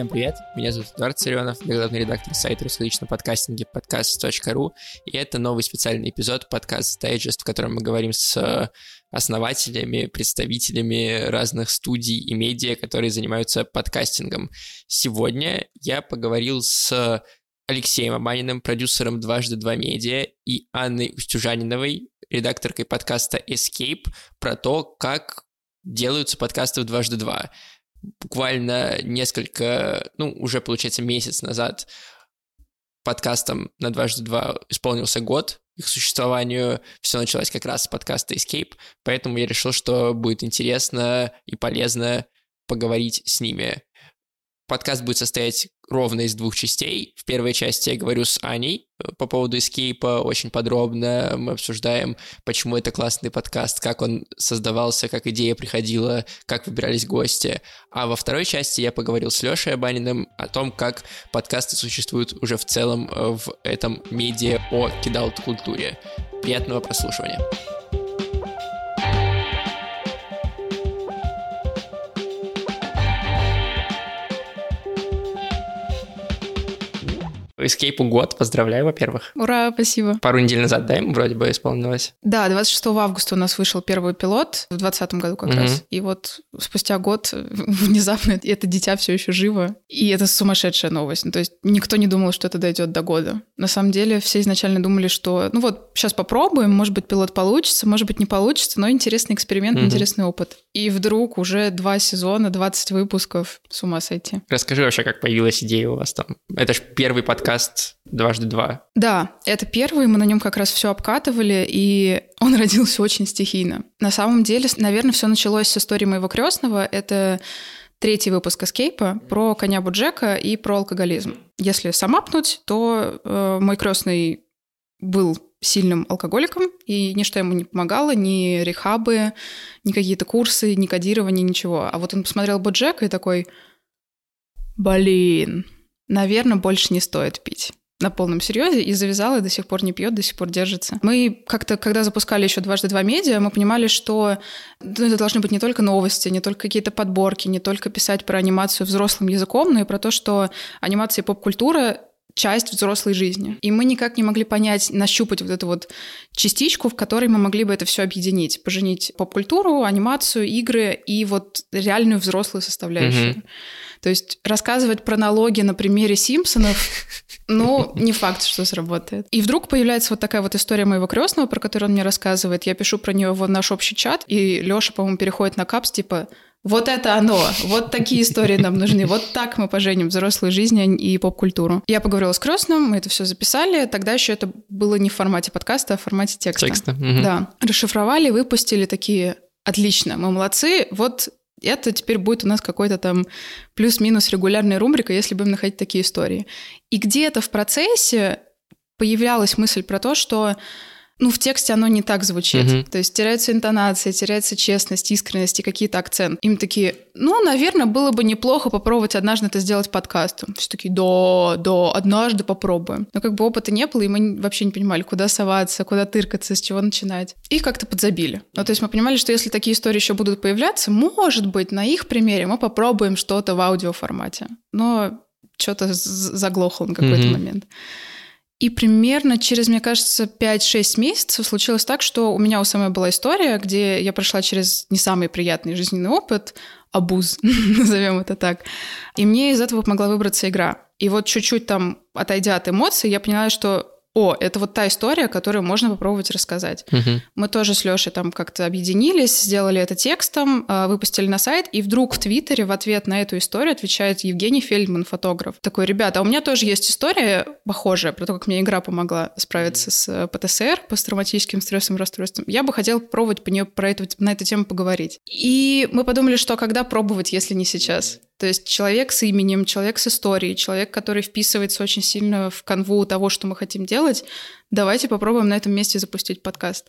Всем привет, меня зовут Эдуард Царенов, я главный редактор сайта русскоязычного подкастинга подкаст.ру, и это новый специальный эпизод подкаста Digest, в котором мы говорим с основателями, представителями разных студий и медиа, которые занимаются подкастингом. Сегодня я поговорил с Алексеем Абаниным, продюсером «Дважды два медиа», и Анной Устюжаниновой, редакторкой подкаста Escape, про то, как делаются подкасты в «Дважды два» буквально несколько, ну, уже, получается, месяц назад подкастом на дважды два исполнился год их существованию. Все началось как раз с подкаста Escape, поэтому я решил, что будет интересно и полезно поговорить с ними. Подкаст будет состоять ровно из двух частей. В первой части я говорю с Аней э, по поводу Escape очень подробно. Мы обсуждаем, почему это классный подкаст, как он создавался, как идея приходила, как выбирались гости. А во второй части я поговорил с Лешей Абаниным о том, как подкасты существуют уже в целом э, в этом медиа о кидаут-культуре. Приятного прослушивания. Escape год, поздравляю, во-первых. Ура, спасибо. Пару недель назад, да, ему вроде бы исполнилось? Да, 26 августа у нас вышел первый пилот, в 2020 году как mm-hmm. раз. И вот спустя год внезапно это дитя все еще живо. И это сумасшедшая новость. Ну, то есть никто не думал, что это дойдет до года. На самом деле все изначально думали, что, ну вот, сейчас попробуем, может быть, пилот получится, может быть, не получится, но интересный эксперимент, mm-hmm. интересный опыт. И вдруг уже два сезона, 20 выпусков, с ума сойти. Расскажи вообще, как появилась идея у вас там. Это же первый подкаст подкаст «Дважды два». Да, это первый, мы на нем как раз все обкатывали, и он родился очень стихийно. На самом деле, наверное, все началось с истории моего крестного. Это третий выпуск «Эскейпа» про коня Буджека и про алкоголизм. Если самапнуть, то э, мой крестный был сильным алкоголиком, и ничто ему не помогало, ни рехабы, ни какие-то курсы, ни кодирование, ничего. А вот он посмотрел Боджека и такой, блин, наверное, больше не стоит пить на полном серьезе и завязала, и до сих пор не пьет, до сих пор держится. Мы как-то, когда запускали еще дважды два медиа, мы понимали, что ну, это должны быть не только новости, не только какие-то подборки, не только писать про анимацию взрослым языком, но и про то, что анимация и поп-культура часть взрослой жизни. И мы никак не могли понять, нащупать вот эту вот частичку, в которой мы могли бы это все объединить, поженить поп-культуру, анимацию, игры и вот реальную взрослую составляющую. Mm-hmm. То есть рассказывать про налоги на примере Симпсонов, ну, не факт, что сработает. И вдруг появляется вот такая вот история моего крестного, про которую он мне рассказывает. Я пишу про нее в наш общий чат, и Леша, по-моему, переходит на капс, типа, вот это оно, вот такие истории нам нужны, вот так мы поженим взрослую жизнь и поп-культуру. Я поговорила с крестным, мы это все записали, тогда еще это было не в формате подкаста, а в формате текста. Текста. Угу. Да. Расшифровали, выпустили такие Отлично, мы молодцы. Вот это теперь будет у нас какой-то там плюс-минус регулярная рубрика, если будем находить такие истории. И где-то в процессе появлялась мысль про то, что ну, в тексте оно не так звучит. Mm-hmm. То есть теряется интонация, теряется честность, искренность и какие-то акценты. Им такие, ну, наверное, было бы неплохо попробовать однажды это сделать подкастом. Все такие, да, да, однажды попробуем. Но как бы опыта не было, и мы вообще не понимали, куда соваться, куда тыркаться, с чего начинать. И как-то подзабили. Ну, то есть мы понимали, что если такие истории еще будут появляться, может быть, на их примере мы попробуем что-то в аудиоформате. Но что-то заглохло на какой-то mm-hmm. момент. И примерно через, мне кажется, 5-6 месяцев случилось так, что у меня у самой была история, где я прошла через не самый приятный жизненный опыт, абуз, назовем это так. И мне из этого помогла выбраться игра. И вот чуть-чуть там, отойдя от эмоций, я поняла, что о, это вот та история, которую можно попробовать рассказать. Угу. Мы тоже с Лешей там как-то объединились, сделали это текстом, а, выпустили на сайт, и вдруг в Твиттере в ответ на эту историю отвечает Евгений Фельдман, фотограф. Такой, ребята, а у меня тоже есть история похожая про то, как мне игра помогла справиться с э, ПТСР, посттравматическим стрессовым расстройством. Я бы хотела попробовать по нее, про эту, на эту тему поговорить. И мы подумали, что когда пробовать, если не сейчас? То есть человек с именем, человек с историей, человек, который вписывается очень сильно в канву того, что мы хотим делать, давайте попробуем на этом месте запустить подкаст.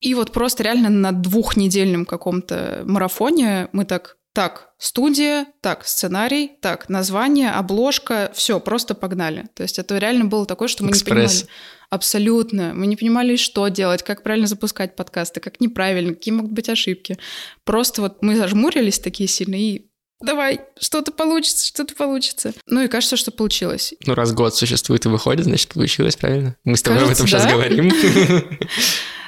И вот просто реально на двухнедельном каком-то марафоне мы так, так, студия, так, сценарий, так, название, обложка, все, просто погнали. То есть это реально было такое, что мы Экспресс. не понимали. Абсолютно. Мы не понимали, что делать, как правильно запускать подкасты, как неправильно, какие могут быть ошибки. Просто вот мы зажмурились такие сильно и давай, что-то получится, что-то получится. Ну и кажется, что получилось. Ну, раз год существует и выходит, значит, получилось, правильно? Мы с тобой Кажется, об этом сейчас да. говорим.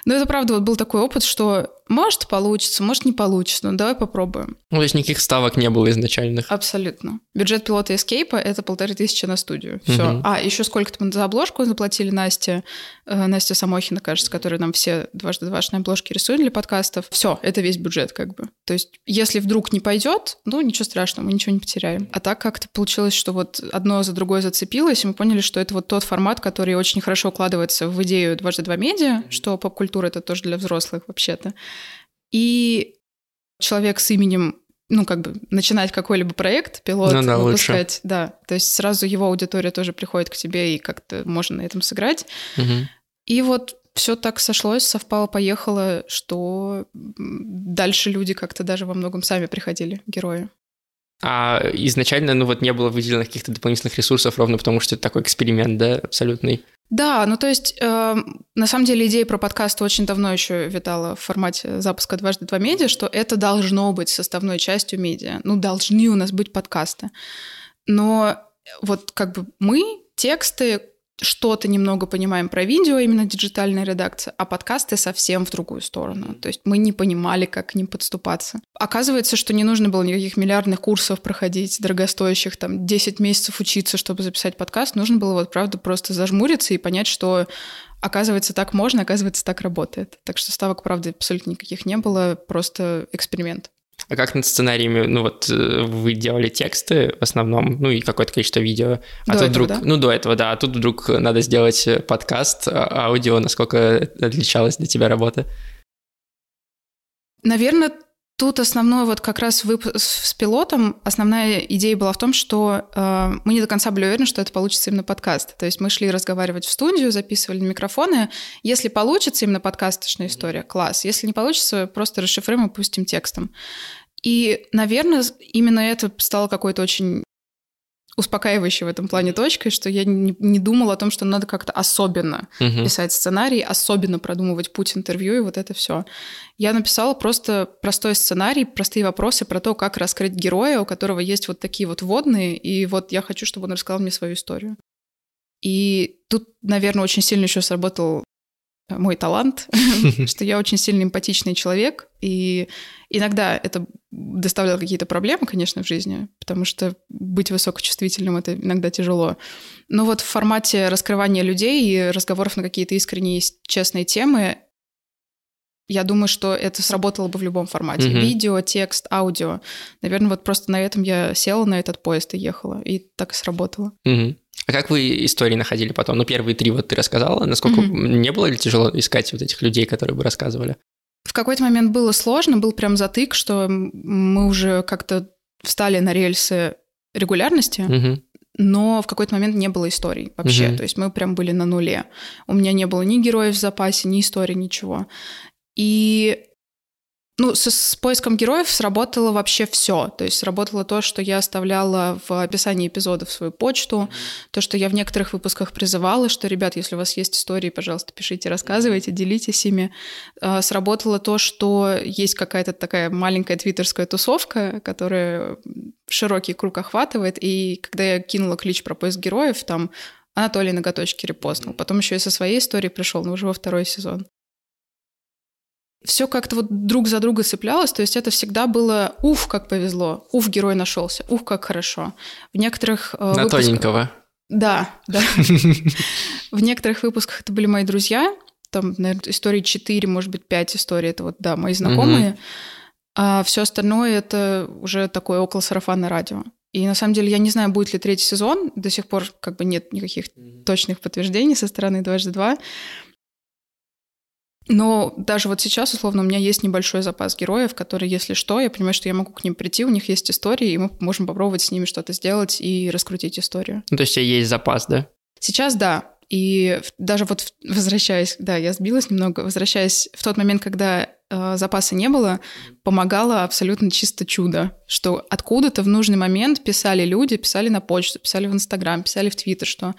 Но это правда вот был такой опыт, что может получится, может не получится, но давай попробуем. Ну, то есть никаких ставок не было изначальных. Абсолютно. Бюджет пилота Эскейпа — это полторы тысячи на студию. Все. Мгм. А, еще сколько-то мы за обложку заплатили Насте, э, Настя Самохина, кажется, которая нам все дважды двашные обложки рисует для подкастов. Все, это весь бюджет как бы. То есть если вдруг не пойдет, ну ничего страшного, мы ничего не потеряем. А так как-то получилось, что вот одно за другое зацепилось, и мы поняли, что это вот тот формат, который очень хорошо укладывается в идею дважды два медиа, что поп-культура — это тоже для взрослых вообще-то. И человек с именем ну, как бы начинать какой-либо проект, пилот, Ну да, лучше. выпускать, да. То есть сразу его аудитория тоже приходит к тебе, и как-то можно на этом сыграть. Мгм. И вот все так сошлось, совпало, поехало, что дальше люди как-то даже во многом сами приходили, герои. А изначально, ну вот не было выделенных каких-то дополнительных ресурсов, ровно потому что это такой эксперимент, да, абсолютный. Да, ну то есть, э, на самом деле идея про подкасты очень давно еще витала в формате запуска «Дважды два медиа», что это должно быть составной частью медиа. Ну, должны у нас быть подкасты. Но вот как бы мы, тексты, что-то немного понимаем про видео, именно диджитальная редакция, а подкасты совсем в другую сторону. То есть мы не понимали, как к ним подступаться. Оказывается, что не нужно было никаких миллиардных курсов проходить, дорогостоящих, там, 10 месяцев учиться, чтобы записать подкаст. Нужно было вот, правда, просто зажмуриться и понять, что оказывается, так можно, оказывается, так работает. Так что ставок, правда, абсолютно никаких не было, просто эксперимент. А как над сценариями, ну вот э, вы делали тексты в основном, ну и какое-то количество видео, а До тут этого, вдруг, да? ну до этого, да, а тут вдруг надо сделать э, подкаст, а- аудио, насколько отличалась для тебя работа? Наверное, тут основной вот как раз с пилотом, основная идея была в том, что э, мы не до конца были уверены, что это получится именно подкаст. То есть мы шли разговаривать в студию, записывали на микрофоны. Если получится именно подкасточная история, класс. Если не получится, просто расшифруем и пустим текстом. И, наверное, именно это стало какой-то очень успокаивающей в этом плане точкой, что я не, не думала о том, что надо как-то особенно Мгм. писать сценарий, особенно продумывать путь интервью и вот это все. Я написала просто простой сценарий, простые вопросы про то, как раскрыть героя, у которого есть вот такие вот водные, и вот я хочу, чтобы он рассказал мне свою историю. И тут, наверное, очень сильно еще сработал мой талант, что я очень сильно эмпатичный человек, и иногда это доставляло какие-то проблемы, конечно, в жизни, потому что быть высокочувствительным — это иногда тяжело. Но вот в формате раскрывания людей и разговоров на какие-то искренние, честные темы я думаю, что это сработало бы в любом формате. Мгм. Видео, текст, аудио. Наверное, вот просто на этом я села на этот поезд и ехала, и так и сработало. Мгм. А как вы истории находили потом? Ну, первые три вот ты рассказала. Насколько Мгм. не было ли тяжело искать вот этих людей, которые бы рассказывали? В какой-то момент было сложно, был прям затык, что мы уже как-то встали на рельсы регулярности, Мгм. но в какой-то момент не было историй вообще. Мгм. То есть мы прям были на нуле. У меня не было ни героев в запасе, ни истории, ничего. И ну, с, с поиском героев сработало вообще все. То есть сработало то, что я оставляла в описании эпизодов свою почту, то, что я в некоторых выпусках призывала, что, ребят, если у вас есть истории, пожалуйста, пишите, рассказывайте, делитесь ими. А, Сработало то, что есть какая-то такая маленькая твиттерская тусовка, которая широкий круг охватывает, и когда я кинула клич про поиск героев, там Анатолий ноготочки репостнул. Потом еще и со своей историей пришел, но уже во второй сезон. Все как-то вот друг за друга цеплялось, то есть это всегда было «уф, как повезло», «уф, герой нашелся», «ух, как хорошо». В некоторых э, На выпусках- тоненького. Да, да. В некоторых выпусках это были мои друзья, там, наверное, истории 4, может быть, 5 историй, это вот, да, мои знакомые. А все остальное это уже такое около сарафанное радио. И на самом деле я не знаю, будет ли третий сезон, до сих пор как бы нет никаких точных подтверждений со стороны дважды два. Но даже вот сейчас, условно, у меня есть небольшой запас героев, которые, если что, я понимаю, что я могу к ним прийти, у них есть истории, и мы можем попробовать с ними что-то сделать и раскрутить историю. Ну, то есть у тебя есть запас, да? Сейчас да. И даже вот возвращаясь, да, я сбилась немного, возвращаясь в тот момент, когда э, запаса не было, помогало абсолютно чисто чудо, что откуда-то в нужный момент писали люди, писали на почту, писали в Инстаграм, писали в Твиттер, что,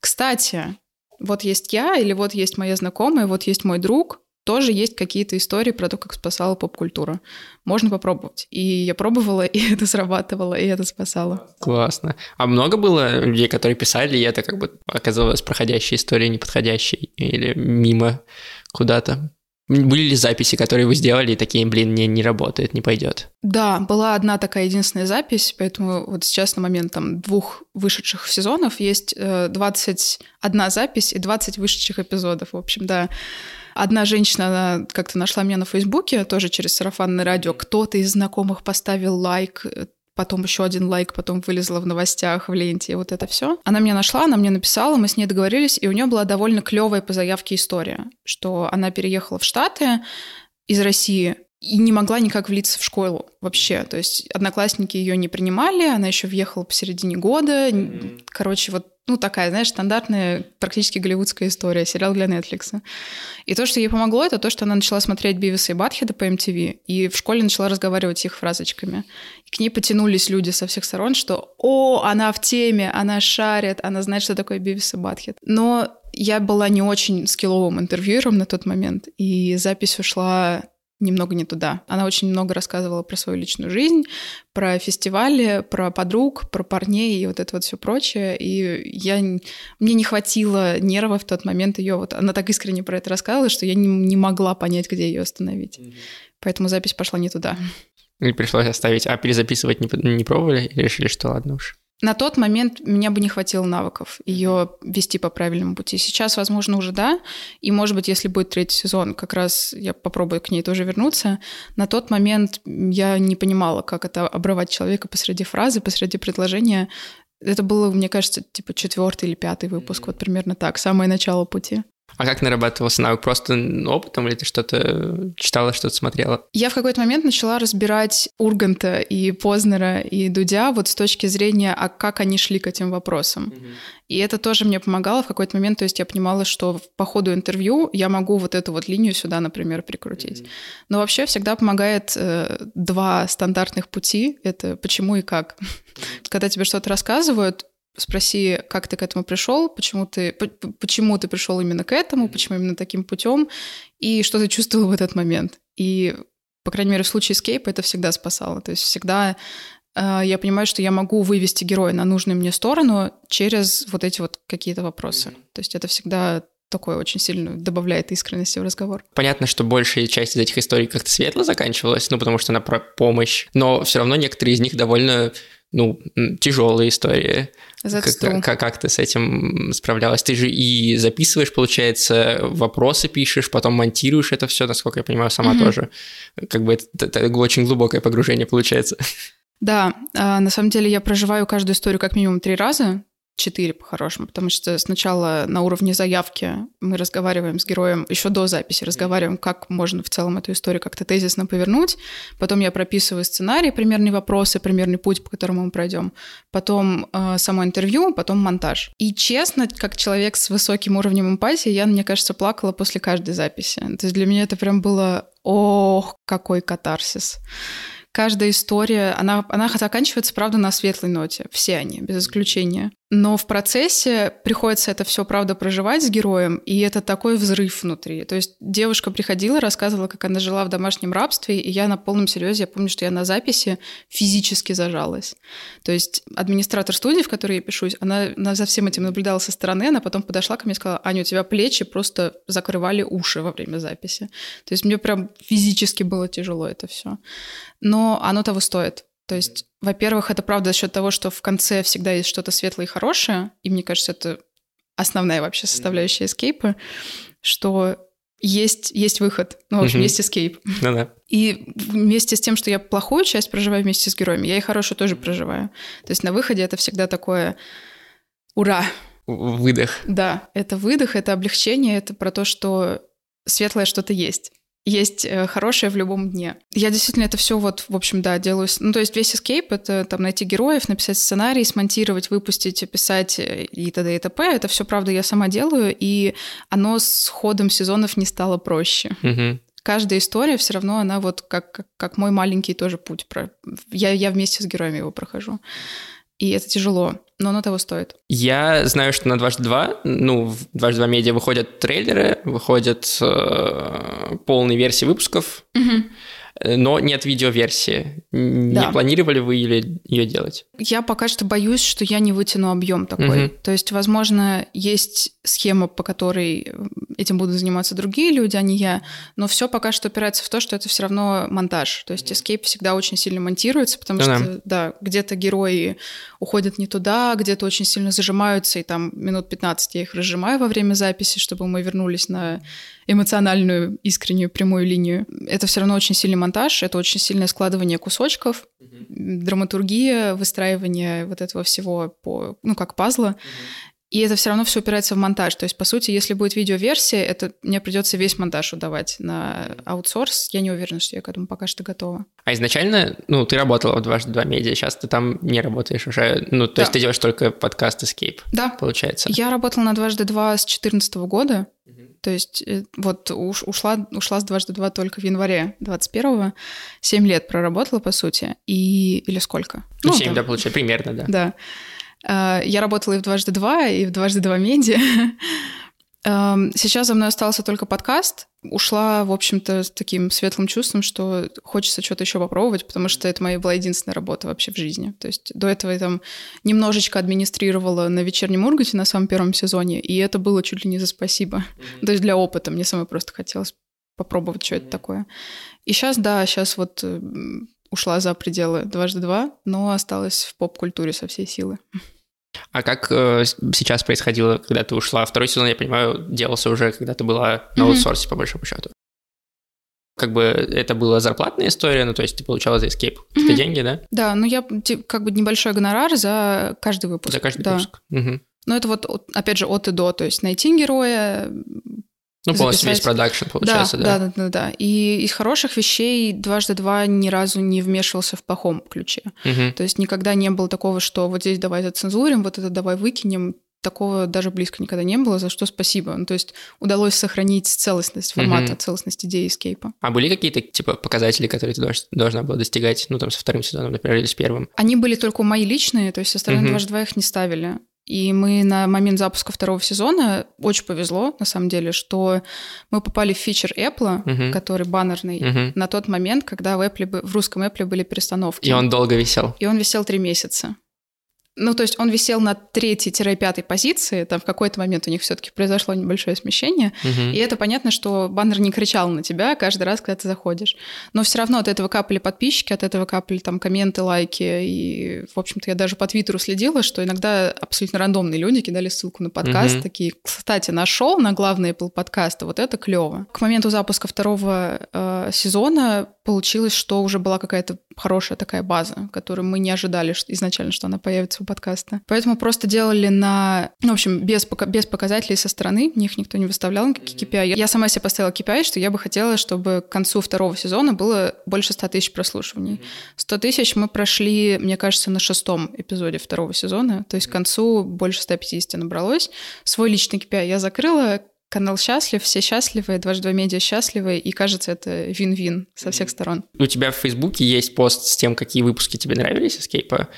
кстати, вот есть я, или вот есть моя знакомая, вот есть мой друг, тоже есть какие-то истории про то, как спасала поп-культура. Можно попробовать. И я пробовала, и это срабатывало, и это спасало. Классно. А много было людей, которые писали, и это как бы оказалось проходящей историей, неподходящей или мимо куда-то? Были ли записи, которые вы сделали, и такие, блин, не, не работает, не пойдет? Да, была одна такая единственная запись, поэтому вот сейчас на момент там двух вышедших сезонов есть э, 21 запись и 20 вышедших эпизодов. В общем, да. Одна женщина, она как-то нашла меня на Фейсбуке, тоже через сарафанное радио. Кто-то из знакомых поставил лайк э, потом еще один лайк, потом вылезла в новостях, в ленте, и вот это все. Она меня нашла, она мне написала, мы с ней договорились, и у нее была довольно клевая по заявке история, что она переехала в Штаты из России, и не могла никак влиться в школу вообще. То есть одноклассники ее не принимали, она еще въехала посередине года. Короче, вот ну, такая, знаешь, стандартная, практически голливудская история, сериал для Netflix. И то, что ей помогло, это то, что она начала смотреть Бивиса и Батхеда по MTV, и в школе начала разговаривать их фразочками. И к ней потянулись люди со всех сторон, что «О, она в теме, она шарит, она знает, что такое Бивис и Батхед». Но я была не очень скилловым интервьюером на тот момент, и запись ушла немного не туда. Она очень много рассказывала про свою личную жизнь, про фестивали, про подруг, про парней и вот это вот все прочее. И я, мне не хватило нервов в тот момент ее. Вот она так искренне про это рассказывала, что я не, не могла понять, где ее остановить. Mm-hmm. Поэтому запись пошла не туда. И пришлось оставить. А перезаписывать не, не пробовали? Или решили, что ладно уж? На тот момент меня бы не хватило навыков ее вести по правильному пути. Сейчас, возможно, уже да. И, может быть, если будет третий сезон, как раз я попробую к ней тоже вернуться. На тот момент я не понимала, как это обрывать человека посреди фразы, посреди предложения. Это было, мне кажется, типа четвертый или пятый выпуск, вот примерно так, самое начало пути. А как нарабатывался навык? Просто опытом или ты что-то читала, что-то смотрела? Я в какой-то момент начала разбирать Урганта и Познера и Дудя вот с точки зрения, а как они шли к этим вопросам. Mm-hmm. И это тоже мне помогало в какой-то момент, то есть я понимала, что по ходу интервью я могу вот эту вот линию сюда, например, прикрутить. Mm-hmm. Но вообще всегда помогает э, два стандартных пути, это почему и как. Mm-hmm. Когда тебе что-то рассказывают, спроси, как ты к этому пришел, почему ты, почему ты пришел именно к этому, почему именно таким путем, и что ты чувствовал в этот момент. И, по крайней мере, в случае скейпа это всегда спасало. То есть всегда э, я понимаю, что я могу вывести героя на нужную мне сторону через вот эти вот какие-то вопросы. То есть это всегда такое очень сильно добавляет искренности в разговор. Понятно, что большая часть из этих историй как-то светло заканчивалась, ну, потому что она про помощь, но все равно некоторые из них довольно ну, тяжелые истории. Как, как, как ты с этим справлялась? Ты же и записываешь, получается, вопросы пишешь, потом монтируешь это все, насколько я понимаю, сама mm-hmm. тоже. Как бы это, это очень глубокое погружение получается. Да, а, на самом деле я проживаю каждую историю как минимум три раза, четыре по-хорошему, потому что сначала на уровне заявки мы разговариваем с героем, еще до записи разговариваем, как можно в целом эту историю как-то тезисно повернуть. Потом я прописываю сценарий, примерные вопросы, примерный путь, по которому мы пройдем. Потом э, само интервью, потом монтаж. И честно, как человек с высоким уровнем эмпатии, я, мне кажется, плакала после каждой записи. То есть для меня это прям было, ох, какой катарсис каждая история, она, она заканчивается, правда, на светлой ноте. Все они, без исключения. Но в процессе приходится это все, правда, проживать с героем, и это такой взрыв внутри. То есть девушка приходила, рассказывала, как она жила в домашнем рабстве, и я на полном серьезе, я помню, что я на записи физически зажалась. То есть администратор студии, в которой я пишусь, она, она за всем этим наблюдала со стороны, она потом подошла ко мне и сказала, Аня, у тебя плечи просто закрывали уши во время записи. То есть мне прям физически было тяжело это все. Но оно того стоит. То есть, во-первых, это правда за счет того, что в конце всегда есть что-то светлое и хорошее, и мне кажется, это основная вообще составляющая эскейпа, что есть, есть выход, ну, в общем, есть эскейп. Ну да. И вместе с тем, что я плохую часть проживаю вместе с героями, я и хорошую тоже проживаю. То есть на выходе это всегда такое «Ура!» Выдох. Да, это выдох, это облегчение, это про то, что светлое что-то есть есть э, хорошее в любом дне. Я действительно это все вот, в общем, да, делаю. Ну, то есть весь эскейп — это там найти героев, написать сценарий, смонтировать, выпустить, описать э, и т.д. и т.п. Это все, правда, я сама делаю, и оно с ходом сезонов не стало проще. Угу. Каждая история все равно, она вот как, как, как мой маленький тоже путь. Про... Я, я вместе с героями его прохожу. И это тяжело. Но оно того стоит. Я знаю, что на дважды два, ну, в дважды два медиа выходят трейлеры, выходят э, полные версии выпусков. Угу. Э, но нет видеоверсии. Да. Не планировали вы или ее делать? Я пока что боюсь, что я не вытяну объем такой. Мгм. То есть, возможно, есть схема, по которой этим будут заниматься другие люди, а не я. Но все пока что опирается в то, что это все равно монтаж. То есть Escape всегда очень сильно монтируется, потому Да-да. что, да, где-то герои уходят не туда, где-то очень сильно зажимаются, и там минут 15 я их разжимаю во время записи, чтобы мы вернулись на эмоциональную, искреннюю, прямую линию. Это все равно очень сильный монтаж, это очень сильное складывание кусочков, драматургия, выстраивание вот этого всего по, ну, как пазла. И это все равно все упирается в монтаж. То есть, по сути, если будет видеоверсия, это мне придется весь монтаж удавать на аутсорс. Я не уверена, что я к этому пока что готова. А изначально, ну, ты работала в дважды два медиа, сейчас ты там не работаешь уже. Ну, то есть Да. ты делаешь только подкаст Escape, Да, получается. я работала на дважды два с 2014 года. То есть э, вот уш- ушла, ушла с дважды два только в январе 21-го. Семь лет проработала, по сути. И... Или сколько? Ну, 7, там, да, получается, примерно, да. Да. А, Я работала и в дважды два, и в дважды два медиа. Ам, Сейчас за мной остался только подкаст. Ушла, в общем-то, с таким светлым чувством, что хочется что-то еще попробовать, потому что это моя была единственная работа вообще в жизни. То есть до этого я там немножечко администрировала на вечернем Ургате на самом первом сезоне, и это было чуть ли не за спасибо. То есть для опыта мне самой просто хотелось попробовать, что это такое. И сейчас, да, сейчас вот ушла за пределы дважды два, но осталась в поп-культуре со всей силы. А как э, сейчас происходило, когда ты ушла? Второй сезон, я понимаю, делался уже, когда ты была на аутсорсе, по большому счету. Как бы это была зарплатная история, ну, то есть ты получала за Escape какие-то деньги, да? Да, ну я как бы небольшой гонорар за каждый выпуск. За каждый да. выпуск. Мгм. Но это вот, от- опять же, от и до, то есть найти героя, Ну, полностью весь продакшн, получается, да? да, да, да, да. И из хороших вещей дважды два ни разу не вмешивался в плохом ключе. Мгм. То есть никогда не было такого, что вот здесь давай зацензурим, вот это давай выкинем. Такого даже близко никогда не было, за что спасибо. Ну, то есть удалось сохранить целостность формата, Мгм. целостность идеи эскейпа. А были какие-то, типа, показатели, которые ты долж- должна была достигать, ну, там, со вторым сезоном, например, или с первым? Они были только мои личные, то есть остальные Мгм. дважды два их не ставили. И мы на момент запуска второго сезона очень повезло, на самом деле, что мы попали в фичер Apple, Мгм. который баннерный, Мгм. на тот момент, когда в, Apple, в русском Apple были перестановки. И он долго висел. И он висел три месяца. Ну, то есть он висел на третьей-пятой позиции, там в какой-то момент у них все-таки произошло небольшое смещение, Мгм. и это понятно, что баннер не кричал на тебя каждый раз, когда ты заходишь. Но все равно от этого капали подписчики, от этого капали там комменты, лайки. И, в общем-то, я даже по Твиттеру следила, что иногда абсолютно рандомные люди кидали ссылку на подкаст, Мгм. такие, кстати, нашел на главный Apple подкасты, вот это клево. К моменту запуска второго э, сезона получилось, что уже была какая-то хорошая такая база, которую мы не ожидали изначально, что она появится у подкаста. Поэтому просто делали на, ну, в общем, без, без показателей со стороны, них никто не выставлял никакие KPI. Я, я сама себе поставила KPI, что я бы хотела, чтобы к концу второго сезона было больше 100 тысяч прослушиваний. 100 тысяч мы прошли, мне кажется, на шестом эпизоде второго сезона, то есть к концу больше 150 набралось. Свой личный KPI я закрыла, канал счастлив, все счастливы, дважды два медиа счастливы, и кажется, это вин-вин со всех сторон. У тебя в Фейсбуке есть пост с тем, какие выпуски тебе нравились Escape.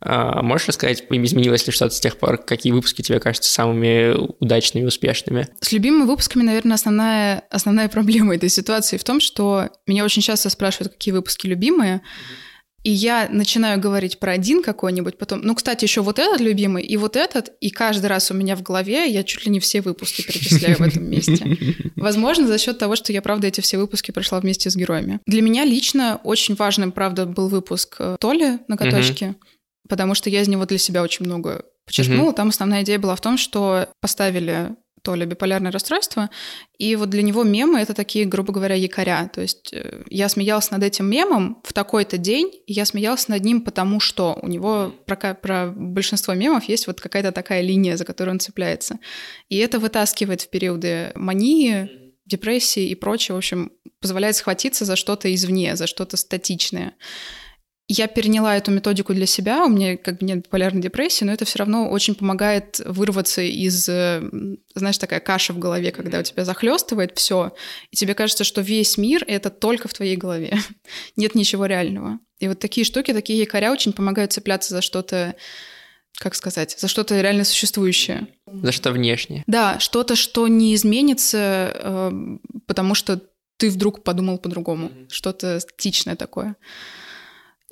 А, Можешь рассказать, изменилось ли что-то с тех пор, какие выпуски тебе кажутся самыми удачными успешными? С любимыми выпусками, наверное, основная, основная проблема этой ситуации в том, что меня очень часто спрашивают, какие выпуски любимые, и я начинаю говорить про один какой-нибудь, потом, ну, кстати, еще вот этот любимый, и вот этот, и каждый раз у меня в голове я чуть ли не все выпуски перечисляю в этом месте. Возможно, за счет того, что я, правда, эти все выпуски прошла вместе с героями. Для меня лично очень важным, правда, был выпуск э, Толи «Ноготочки», потому что я из него для себя очень много почерпнула. Там основная идея была в том, что поставили Толя биполярное расстройство, и вот для него мемы — это такие, грубо говоря, якоря. То есть э, я смеялась над этим мемом в такой-то день, и я смеялась над ним потому что у него про, про большинство мемов есть вот какая-то такая линия, за которую он цепляется. И это вытаскивает в периоды мании, депрессии и прочее, в общем, позволяет схватиться за что-то извне, за что-то статичное. Я переняла эту методику для себя, у меня как бы нет биполярной депрессии, но это все равно очень помогает вырваться из, э, знаешь, такая каша в голове, когда у тебя захлестывает все, и тебе кажется, что весь мир — это только в твоей голове. Нет ничего реального. И вот такие штуки, такие якоря очень помогают цепляться за что-то как сказать, за что-то реально существующее. За что внешнее. Да, что-то, что не изменится, э, потому что ты вдруг подумал по-другому. Mm-hmm. Что-то стичное такое.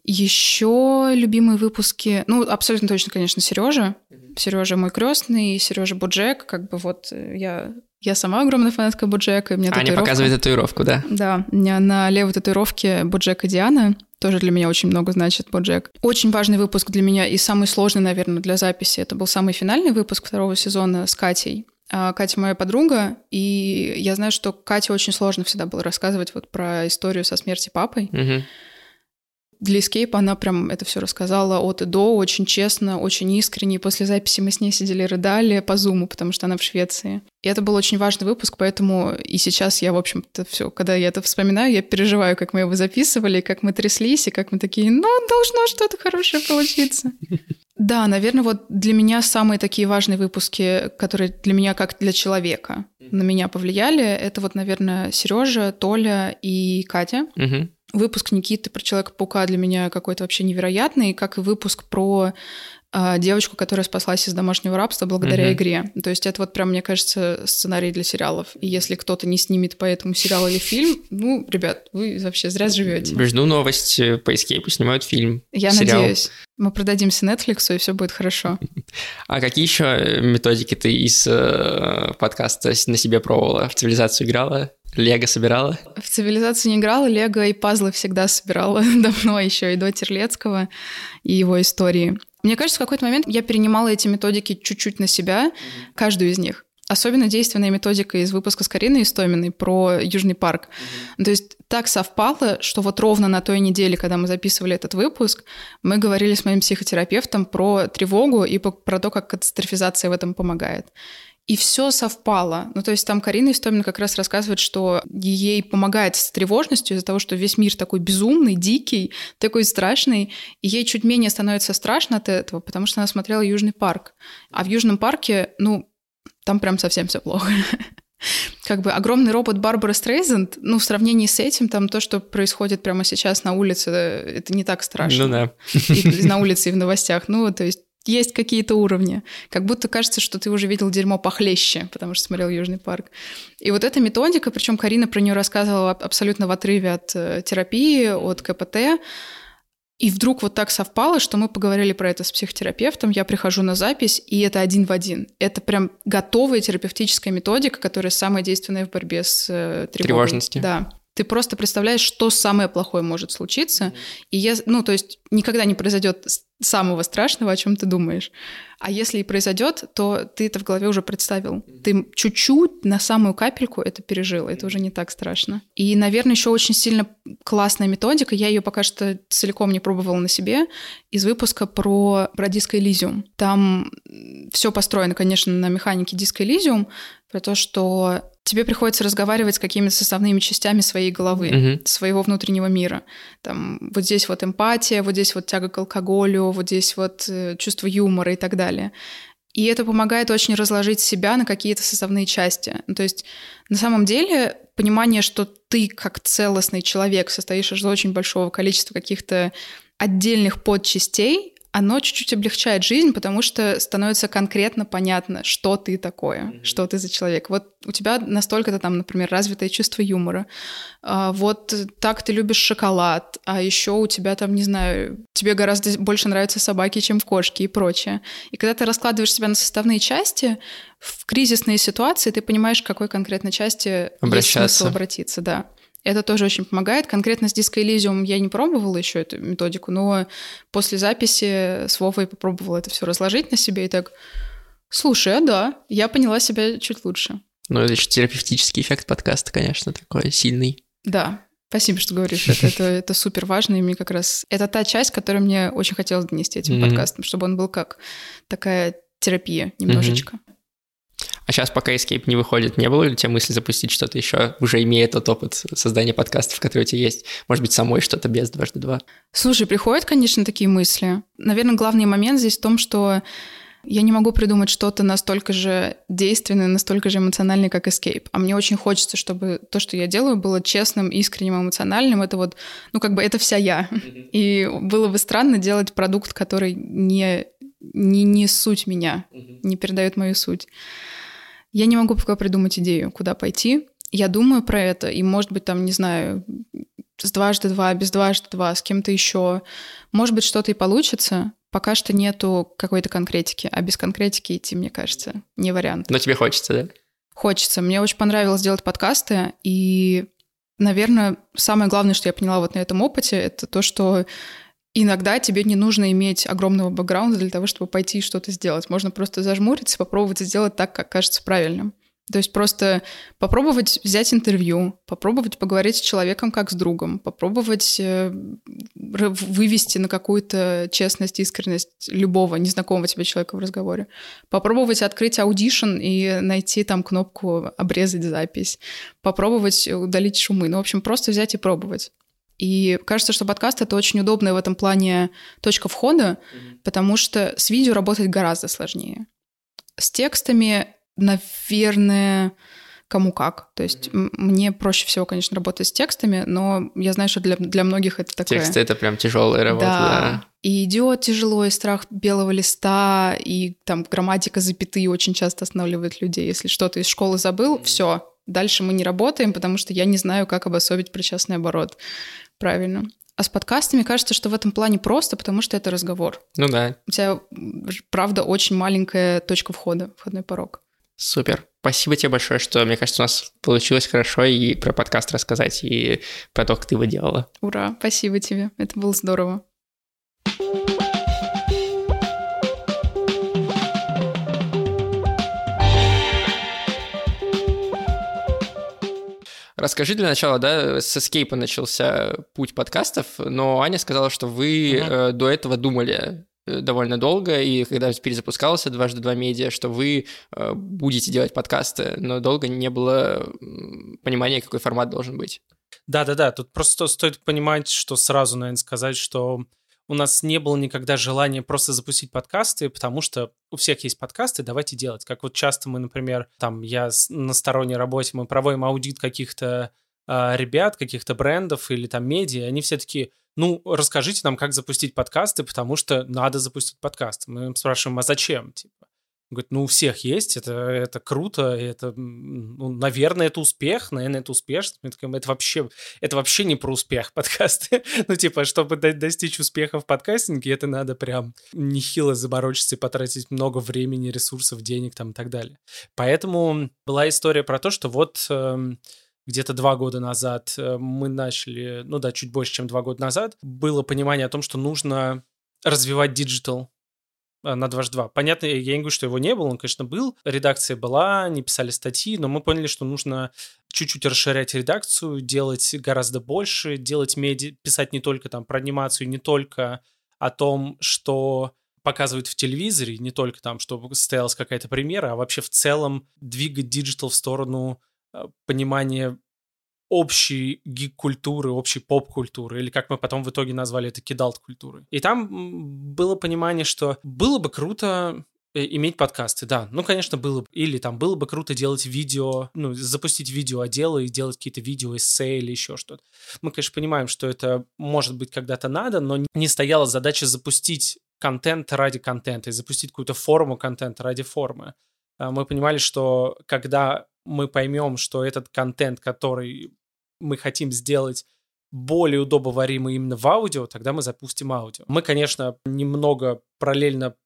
Еще любимые выпуски, ну, абсолютно точно, конечно, Сережа. Сережа мой крестный, Сережа Буджек, как бы вот э, я я сама огромная фанатка Буджека. И мне Аня татуировка... показывает татуировку, да? Да, у меня на левой татуировке и Диана. Тоже для меня очень много значит Боджек. Очень важный выпуск для меня и самый сложный, наверное, для записи. Это был самый финальный выпуск второго сезона с Катей. А Катя моя подруга, и я знаю, что Кате очень сложно всегда было рассказывать вот про историю со смерти папой. Угу. Для Escape она прям это все рассказала от и до, очень честно, очень искренне. После записи мы с ней сидели рыдали по зуму, потому что она в Швеции. И это был очень важный выпуск, поэтому и сейчас я, в общем-то, все, когда я это вспоминаю, я переживаю, как мы его записывали, как мы тряслись, и как мы такие, ну, должно что-то хорошее получиться. Да, наверное, вот для меня самые такие важные выпуски, которые для меня как для человека на меня повлияли, это вот, наверное, Сережа, Толя и Катя. Угу. Выпуск Никиты про Человека-паука для меня какой-то вообще невероятный, как и выпуск про э, девочку, которая спаслась из домашнего рабства благодаря uh-huh. игре. То есть это вот прям, мне кажется, сценарий для сериалов. И если кто-то не снимет по этому сериал или фильм, ну, ребят, вы вообще зря живете. Жду новость э, по Escape, снимают фильм. Я сериал. надеюсь. Мы продадимся Netflix, и все будет хорошо. А какие еще методики ты из э, подкаста на себе пробовала? В цивилизацию играла? Лего собирала? В цивилизацию не играла, Лего и пазлы всегда собирала давно еще и до Терлецкого и его истории. Мне кажется, в какой-то момент я перенимала эти методики чуть-чуть на себя, mm-hmm. каждую из них. Особенно действенная методика из выпуска с Кариной Истоминой про Южный парк. Mm-hmm. То есть так совпало, что вот ровно на той неделе, когда мы записывали этот выпуск, мы говорили с моим психотерапевтом про тревогу и про то, как катастрофизация в этом помогает. И все совпало. Ну, то есть там Карина Истомина как раз рассказывает, что ей помогает с тревожностью из-за того, что весь мир такой безумный, дикий, такой страшный, и ей чуть менее становится страшно от этого, потому что она смотрела Южный парк. А в Южном парке, ну, там прям совсем все плохо. Как бы огромный робот Барбара Стрейзенд, ну, в сравнении с этим, там то, что происходит прямо сейчас на улице, это не так страшно. Ну да. И на улице, и в новостях. Ну, то есть есть какие-то уровни. Как будто кажется, что ты уже видел дерьмо похлеще, потому что смотрел Южный парк. И вот эта методика, причем Карина про нее рассказывала абсолютно в отрыве от э, терапии, от КПТ. И вдруг вот так совпало, что мы поговорили про это с психотерапевтом, я прихожу на запись, и это один в один. Это прям готовая терапевтическая методика, которая самая действенная в борьбе с э, тревогой. Тревожностью. Да. Ты просто представляешь, что самое плохое может случиться. И я, ну, то есть никогда не произойдет самого страшного, о чем ты думаешь. А если и произойдет, то ты это в голове уже представил. Ты чуть-чуть на самую капельку это пережил. Это уже не так страшно. И, наверное, еще очень сильно классная методика. Я ее пока что целиком не пробовала на себе. Из выпуска про, про диско Elysium. Там все построено, конечно, на механике диско Elysium, про то, что тебе приходится разговаривать с какими-то составными частями своей головы, mm-hmm. своего внутреннего мира. Там вот здесь вот эмпатия, вот здесь вот тяга к алкоголю, вот здесь вот э, чувство юмора и так далее. И это помогает очень разложить себя на какие-то составные части. Ну, то есть на самом деле понимание, что ты как целостный человек состоишь из очень большого количества каких-то отдельных подчастей, оно чуть-чуть облегчает жизнь, потому что становится конкретно понятно, что ты такое, mm-hmm. что ты за человек. Вот у тебя настолько-то там, например, развитое чувство юмора. А, вот так ты любишь шоколад, а еще у тебя там, не знаю, тебе гораздо больше нравятся собаки, чем кошки и прочее. И когда ты раскладываешь себя на составные части, в кризисные ситуации ты понимаешь, к какой конкретной части есть смысл обратиться, да. Это тоже очень помогает. Конкретно с Disco Elysium я не пробовала еще эту методику, но после записи с Вовой попробовала это все разложить на себе и так, слушай, а да, я поняла себя чуть лучше. Ну, это еще терапевтический эффект подкаста, конечно, такой сильный. Да, Спасибо, что говоришь. Это, это, это супер важно, и мне как раз... Это та часть, которую мне очень хотелось донести этим mm-hmm. подкастом, чтобы он был как такая терапия немножечко. Mm-hmm. А сейчас, пока Escape не выходит, не было ли у тебя мысли запустить что-то еще, уже имея тот опыт создания подкастов, который у тебя есть? Может быть, самой что-то без дважды два? Слушай, приходят, конечно, такие мысли. Наверное, главный момент здесь в том, что я не могу придумать что-то настолько же действенное, настолько же эмоциональное, как Escape. А мне очень хочется, чтобы то, что я делаю, было честным, искренним, эмоциональным. Это вот, ну, как бы это вся я. И было бы странно делать продукт, который не не, не суть меня, не передает мою суть. Я не могу пока придумать идею, куда пойти. Я думаю про это, и, может быть, там, не знаю, с дважды два, без дважды два, с кем-то еще. Может быть, что-то и получится. Пока что нету какой-то конкретики, а без конкретики идти, мне кажется, не вариант. Но тебе хочется, да? Хочется. Мне очень понравилось делать подкасты, и, наверное, самое главное, что я поняла вот на этом опыте, это то, что иногда тебе не нужно иметь огромного бэкграунда для того, чтобы пойти и что-то сделать. Можно просто зажмуриться, попробовать сделать так, как кажется правильным. То есть просто попробовать взять интервью, попробовать поговорить с человеком как с другом, попробовать э, вывести на какую-то честность, искренность любого незнакомого тебе человека в разговоре, попробовать открыть Audition и найти там кнопку «обрезать запись», попробовать удалить шумы. Ну, в общем, просто взять и пробовать. И кажется, что подкаст это очень удобная в этом плане точка входа, mm-hmm. потому что с видео работать гораздо сложнее. С текстами наверное, кому как. То есть mm-hmm. мне проще всего, конечно, работать с текстами, но я знаю, что для, для многих это такое... Тексты — это прям тяжелая работа, да. да. И идет тяжело, и страх белого листа, и там грамматика запятые очень часто останавливает людей. Если что-то из школы забыл, mm-hmm. все, дальше мы не работаем, потому что я не знаю, как обособить причастный оборот. Правильно. А с подкастами кажется, что в этом плане просто, потому что это разговор. Ну да. У тебя, правда, очень маленькая точка входа, входной порог. Супер. Спасибо тебе большое, что, мне кажется, у нас получилось хорошо и про подкаст рассказать, и про то, как ты его делала. Ура, спасибо тебе. Это было здорово. Расскажи для начала, да, с Escape начался путь подкастов, но Аня сказала, что вы угу. э, до этого думали Э, довольно долго, и когда перезапускался дважды два медиа, что вы э, будете делать подкасты, но долго не было понимания, какой формат должен быть. Да-да-да, тут просто стоит понимать, что сразу, наверное, сказать, что у нас не было никогда желания просто запустить подкасты, потому что у всех есть подкасты, давайте делать. Как вот часто мы, например, там, я на сторонней работе, мы проводим аудит каких-то э, ребят, каких-то брендов или там медиа, они все таки ну, расскажите нам, как запустить подкасты, потому что надо запустить подкаст. Мы спрашиваем, а зачем? Типа. Говорит, ну, у всех есть, это, это круто, это, ну, наверное, это успех, наверное, это успешно. Это вообще, это вообще не про успех подкасты. ну, типа, чтобы достичь успеха в подкастинге, это надо прям нехило заморочиться и потратить много времени, ресурсов, денег там и так далее. Поэтому была история про то, что вот... Э, где-то два года назад э, мы начали, ну да, чуть больше, чем два года назад, было понимание о том, что нужно развивать диджитал на 2 Понятно, я не говорю, что его не было, он, конечно, был. Редакция была, не писали статьи, но мы поняли, что нужно чуть-чуть расширять редакцию, делать гораздо больше, делать меди... писать не только там про анимацию, не только о том, что показывают в телевизоре, не только там, чтобы состоялась какая-то премьера, а вообще в целом двигать диджитал в сторону Э, понимание общей гик-культуры, общей поп-культуры, или как мы потом в итоге назвали это кидалт-культурой. И там было понимание, что было бы круто э, иметь подкасты, да. Ну, конечно, было бы. Или там было бы круто делать видео, ну, запустить видео отдела и делать какие-то видео эссе или еще что-то. Мы, конечно, понимаем, что это может быть когда-то надо, но не стояла задача запустить контент ради контента и запустить какую-то форму контента ради формы. А мы понимали, что когда мы поймем, что этот контент, который мы хотим сделать, более удобоваримый именно в аудио, тогда мы запустим аудио. Мы, конечно, немного параллельно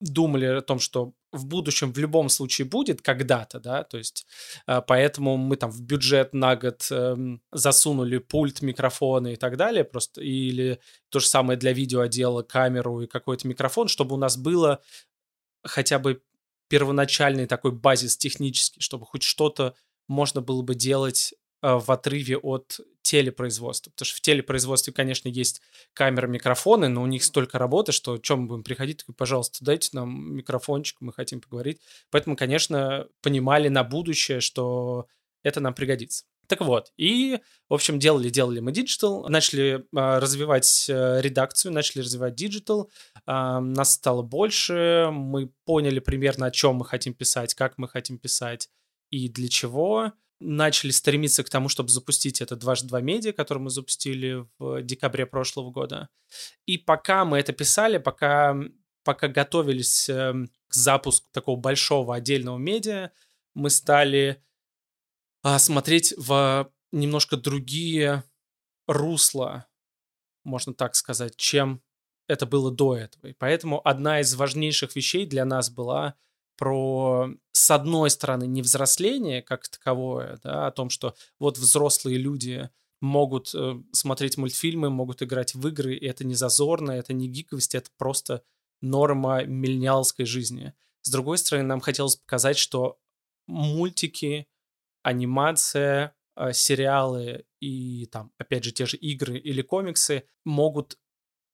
думали о том, что в будущем в любом случае будет когда-то, да, то есть э, поэтому мы там в бюджет на год э, засунули пульт, микрофоны и так далее, просто или то же самое для видеоотдела, камеру и какой-то микрофон, чтобы у нас было хотя бы первоначальный такой базис технический, чтобы хоть что-то можно было бы делать э, в отрыве от телепроизводства. Потому что в телепроизводстве, конечно, есть камеры, микрофоны, но у них столько работы, что чем мы будем приходить, такой, пожалуйста, дайте нам микрофончик, мы хотим поговорить. Поэтому, конечно, понимали на будущее, что это нам пригодится. Так вот, и, в общем, делали-делали мы диджитал, начали э, развивать э, редакцию, начали развивать диджитал, э, нас стало больше, мы поняли примерно, о чем мы хотим писать, как мы хотим писать и для чего. Начали стремиться к тому, чтобы запустить это дважды два медиа, который мы запустили в декабре прошлого года. И пока мы это писали, пока пока готовились эм, к запуску такого большого отдельного медиа, мы стали а, смотреть в немножко другие русла, можно так сказать, чем это было до этого. И поэтому одна из важнейших вещей для нас была про, с одной стороны, не взросление как таковое, да, о том, что вот взрослые люди могут э, смотреть мультфильмы, могут играть в игры, и это не зазорно, это не гиковость, это просто норма миллениалской жизни. С другой стороны, нам хотелось показать, что мультики, анимация, э, сериалы и там, опять же, те же игры или комиксы могут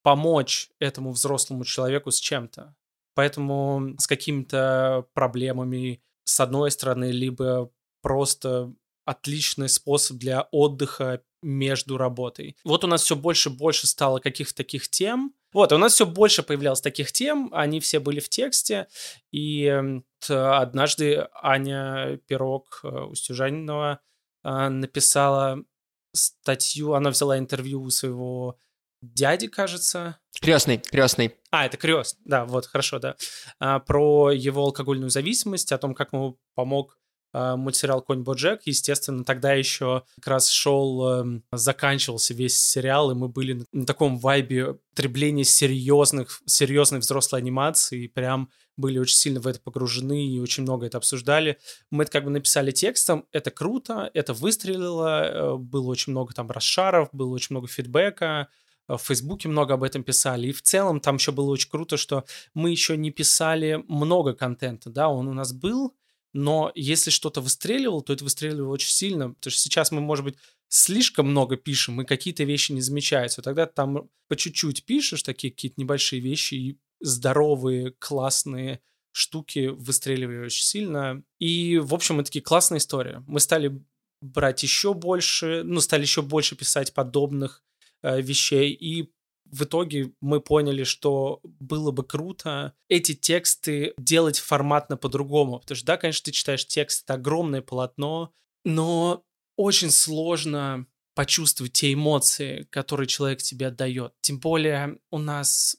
помочь этому взрослому человеку с чем-то. Поэтому с какими-то проблемами, с одной стороны, либо просто отличный способ для отдыха между работой. Вот у нас все больше и больше стало каких-то таких тем. Вот, у нас все больше появлялось таких тем, они все были в тексте, и однажды Аня Пирог э, Устюжанинова э, написала статью, она взяла интервью у своего дяди, кажется. Крестный, крестный. А, это крест, да, вот, хорошо, да. А, про его алкогольную зависимость, о том, как ему помог мультсериал «Конь Боджек». Естественно, тогда еще как раз шел, эм, заканчивался весь сериал, и мы были на таком вайбе потребления серьезных, серьезной взрослой анимации, и прям были очень сильно в это погружены и очень много это обсуждали. Мы это как бы написали текстом, это круто, это выстрелило, э, было очень много там расшаров, было очень много фидбэка, в Фейсбуке много об этом писали. И в целом там еще было очень круто, что мы еще не писали много контента, да, он у нас был, но если что-то выстреливало, то это выстреливало очень сильно, потому что сейчас мы, может быть, слишком много пишем, и какие-то вещи не замечаются. Тогда там по чуть-чуть пишешь такие какие-то небольшие вещи, и здоровые, классные штуки выстреливали очень сильно. И, в общем, это такие классная история. Мы стали брать еще больше, ну, стали еще больше писать подобных Э, вещей. И в итоге мы поняли, что было бы круто эти тексты делать форматно по-другому. Потому что, да, конечно, ты читаешь текст, это огромное полотно, но очень сложно почувствовать те эмоции, которые человек тебе отдает. Тем более у нас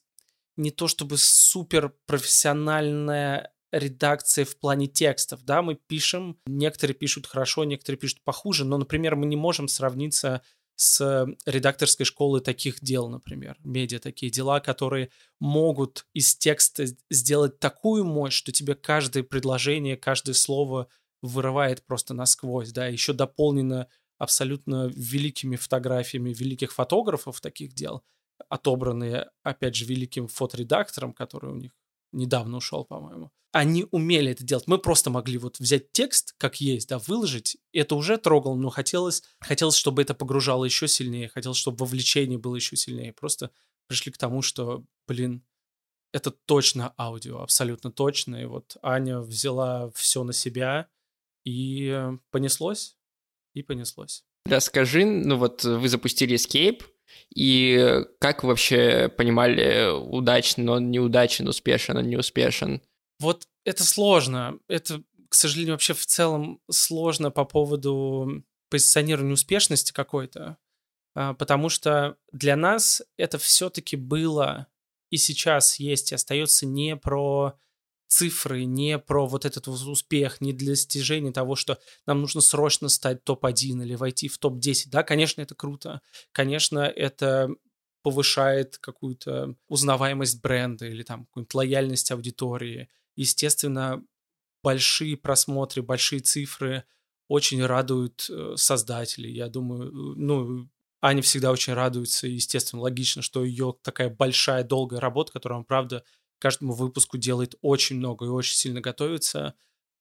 не то чтобы супер профессиональная редакция в плане текстов, да, мы пишем, некоторые пишут хорошо, некоторые пишут похуже, но, например, мы не можем сравниться с редакторской школы таких дел, например, медиа такие дела, которые могут из текста сделать такую мощь, что тебе каждое предложение, каждое слово вырывает просто насквозь, да, еще дополнено абсолютно великими фотографиями великих фотографов таких дел, отобранные, опять же, великим фоторедактором, который у них недавно ушел, по-моему. Они умели это делать. Мы просто могли вот взять текст, как есть, да, выложить. Это уже трогало, но хотелось, хотелось, чтобы это погружало еще сильнее. Хотелось, чтобы вовлечение было еще сильнее. Просто пришли к тому, что, блин, это точно аудио, абсолютно точно. И вот Аня взяла все на себя, и понеслось, и понеслось. Расскажи, ну вот вы запустили Escape, и как вы вообще понимали, удачен он, неудачен, успешен он, не успешен? Вот это сложно. Это, к сожалению, вообще в целом сложно по поводу позиционирования успешности какой-то. А, потому что для нас это все-таки было и сейчас есть, и остается не про цифры, не про вот этот успех, не для достижения того, что нам нужно срочно стать топ-1 или войти в топ-10. Да, конечно, это круто. Конечно, это повышает какую-то узнаваемость бренда или там какую-нибудь лояльность аудитории. Естественно, большие просмотры, большие цифры очень радуют э, создателей. Я думаю, э, ну, Аня всегда очень радуется, естественно, логично, что ее такая большая, долгая работа, которую он, правда, каждому выпуску делает очень много и очень сильно готовится,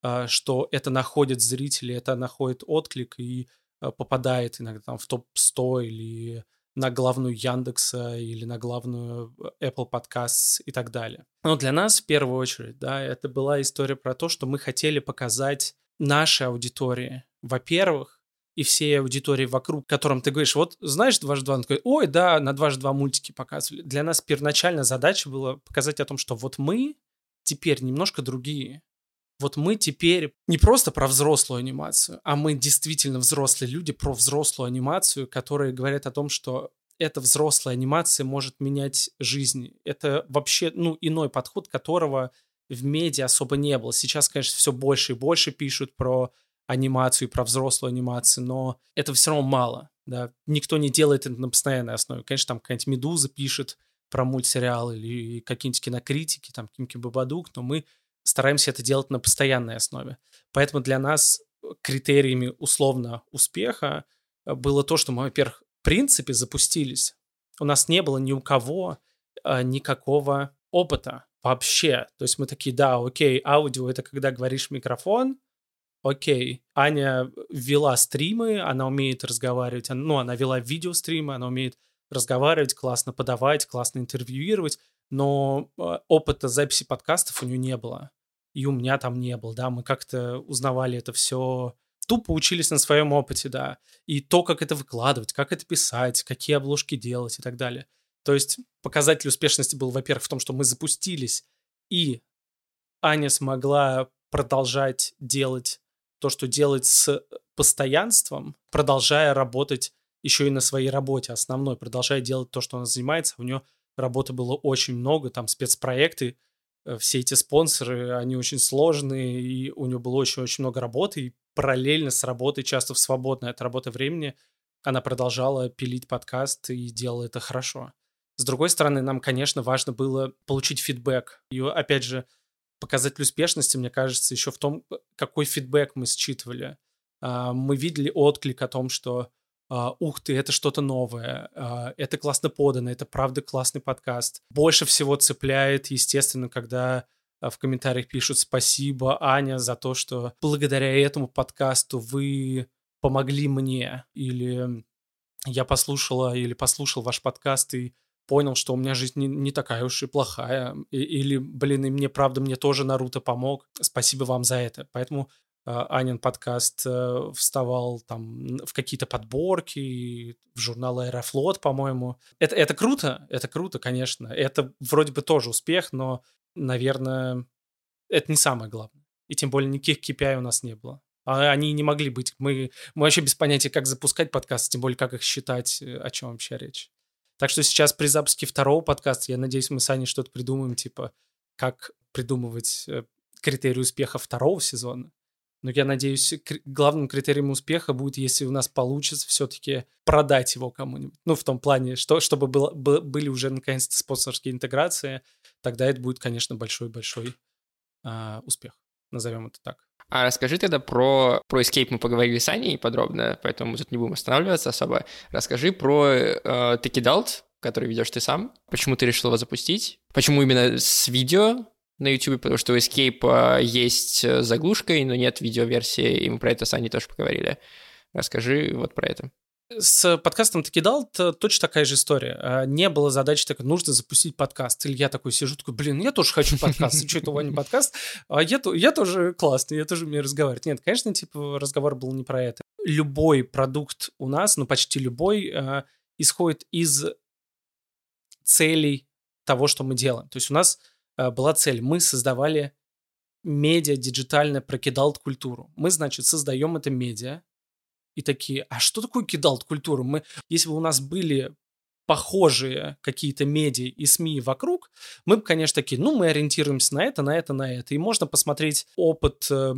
а, что это находит зрители, это находит отклик и а, попадает иногда там в топ-100 или на главную Яндекса или на главную э, Apple Podcasts и так далее. Но для нас в первую очередь, да, это была история про то, что мы хотели показать нашей аудитории, во-первых, и всей аудитории вокруг, которым ты говоришь, вот знаешь дважды два? Он такой, ой, да, на дважды два мультики показывали. Для нас первоначальная задача была показать о том, что вот мы теперь немножко другие. Вот мы теперь не просто про взрослую анимацию, а мы действительно взрослые люди про взрослую анимацию, которые говорят о том, что эта взрослая анимация может менять жизнь. Это вообще, ну, иной подход, которого в медиа особо не было. Сейчас, конечно, все больше и больше пишут про анимацию, про взрослую анимацию, но это все равно мало. Да? Никто не делает это на постоянной основе. Конечно, там какая-нибудь «Медуза» пишет про мультсериал или какие-нибудь кинокритики, там Кимки Бабадук, но мы стараемся это делать на постоянной основе. Поэтому для нас критериями условно успеха было то, что мы, во-первых, в принципе запустились. У нас не было ни у кого а, никакого опыта вообще. То есть мы такие, да, окей, аудио — это когда говоришь в микрофон, окей. Аня вела стримы, она умеет разговаривать, ну, она вела видеостримы, она умеет разговаривать, классно подавать, классно интервьюировать, но э, опыта записи подкастов у нее не было. И у меня там не было, да, мы как-то узнавали это все, тупо учились на своем опыте, да, и то, как это выкладывать, как это писать, какие обложки делать и так далее. То есть показатель успешности был, во-первых, в том, что мы запустились, и Аня смогла продолжать делать то, что делать с постоянством, продолжая работать еще и на своей работе основной, продолжая делать то, что она занимается. У нее работы было очень много, там спецпроекты, э, все эти спонсоры, они очень сложные, и у нее было очень-очень много работы, и параллельно с работой, часто в свободное от работы времени, она продолжала пилить подкаст и делала это хорошо. С другой стороны, нам, конечно, важно было получить фидбэк. И, опять же, показатель успешности, мне кажется, еще в том, э, какой фидбэк мы считывали. А, мы видели отклик о том, что Uh, ух ты, это что-то новое, uh, это классно подано, это правда классный подкаст. Больше всего цепляет, естественно, когда в комментариях пишут спасибо, Аня, за то, что благодаря этому подкасту вы помогли мне, или я послушала или послушал ваш подкаст и понял, что у меня жизнь не, не такая уж и плохая. И, или, блин, и мне, правда, мне тоже Наруто помог. Спасибо вам за это. Поэтому а, Анин подкаст э, вставал там в какие-то подборки, в журнал Аэрофлот, по-моему. Это, это круто, это круто, конечно. Это вроде бы тоже успех, но, наверное, это не самое главное. И тем более никаких KPI у нас не было. А они не могли быть. Мы, мы вообще без понятия, как запускать подкасты, тем более, как их считать, э, о чем вообще речь. Так что сейчас при запуске второго подкаста, я надеюсь, мы с Аней что-то придумаем, типа, как придумывать э, критерии успеха второго сезона. Но я надеюсь, главным критерием успеха будет, если у нас получится все-таки продать его кому-нибудь. Ну, в том плане, что, чтобы было, были уже наконец-то спонсорские интеграции, тогда это будет, конечно, большой-большой э, успех. Назовем это так. А расскажи тогда про, про Escape мы поговорили с Аней подробно, поэтому тут не будем останавливаться особо. Расскажи про э, Tekidalt, который ведешь ты сам. Почему ты решил его запустить? Почему именно с видео? на YouTube, потому что у Escape а, есть э, заглушкой, но нет видеоверсии, и мы про это с Аней тоже поговорили. Расскажи вот про это. С подкастом «Таки дал» точно такая же история. А, не было задачи такой, нужно запустить подкаст. Или я такой сижу, такой, блин, я тоже хочу подкаст. Что это у Вани подкаст? А я, я тоже классный, я тоже умею разговаривать. Нет, конечно, типа разговор был не про это. Любой продукт у нас, ну почти любой, исходит из целей того, что мы делаем. То есть у нас Э, была цель. Мы создавали медиа диджитально про кидалт культуру. Мы, значит, создаем это медиа и такие, а что такое кидалт культура? Мы, если бы у нас были похожие какие-то медиа и СМИ вокруг, мы бы, конечно, такие, ну, мы ориентируемся на это, на это, на это. И можно посмотреть опыт э,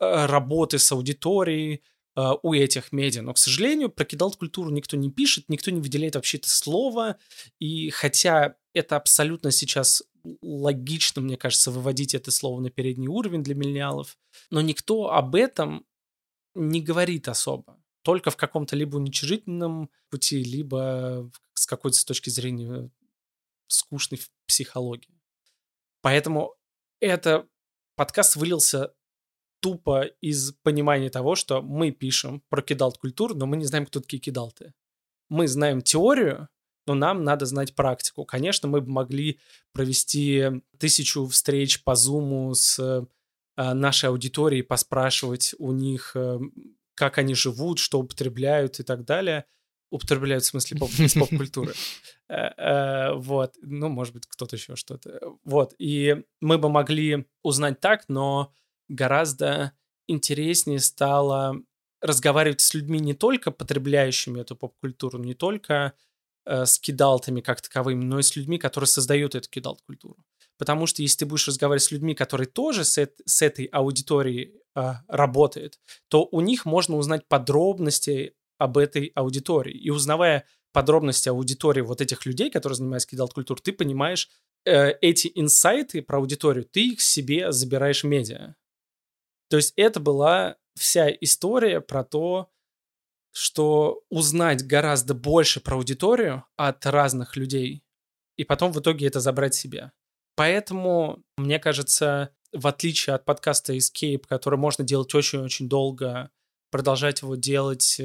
э работы с аудиторией, э, у этих медиа. Но, к сожалению, про кидалт-культуру никто не пишет, никто не выделяет вообще это слово. И хотя это абсолютно сейчас логично, мне кажется, выводить это слово на передний уровень для миллениалов, но никто об этом не говорит особо. Только в каком-то либо уничижительном пути, либо с какой-то точки зрения скучной психологии. Поэтому это подкаст вылился тупо из понимания того, что мы пишем про кидалт-культуру, но мы не знаем, кто такие кидалты. Мы знаем теорию, но нам надо знать практику. Конечно, мы бы могли провести тысячу встреч по Zoom с нашей аудиторией, поспрашивать у них, э, как они живут, что употребляют и так далее. Употребляют в смысле поп- из поп-культуры. Э, вот. Ну, может быть, кто-то еще что-то. Вот. И мы бы могли узнать так, но гораздо интереснее стало разговаривать с людьми не только потребляющими эту поп-культуру, не только э, с кидалтами как таковыми, но и с людьми, которые создают эту кидалт-культуру. Потому что если ты будешь разговаривать с людьми, которые тоже с, с этой аудиторией э, работают, то у них можно узнать подробности об этой аудитории. И узнавая подробности аудитории вот этих людей, которые занимаются кидалт-культурой, ты понимаешь э, эти инсайты про аудиторию, ты их себе забираешь в медиа. То есть это была вся история про то, что узнать гораздо больше про аудиторию от разных людей, и потом в итоге это забрать себе. Поэтому, мне кажется, в отличие от подкаста Escape, который можно делать очень-очень долго, продолжать его делать,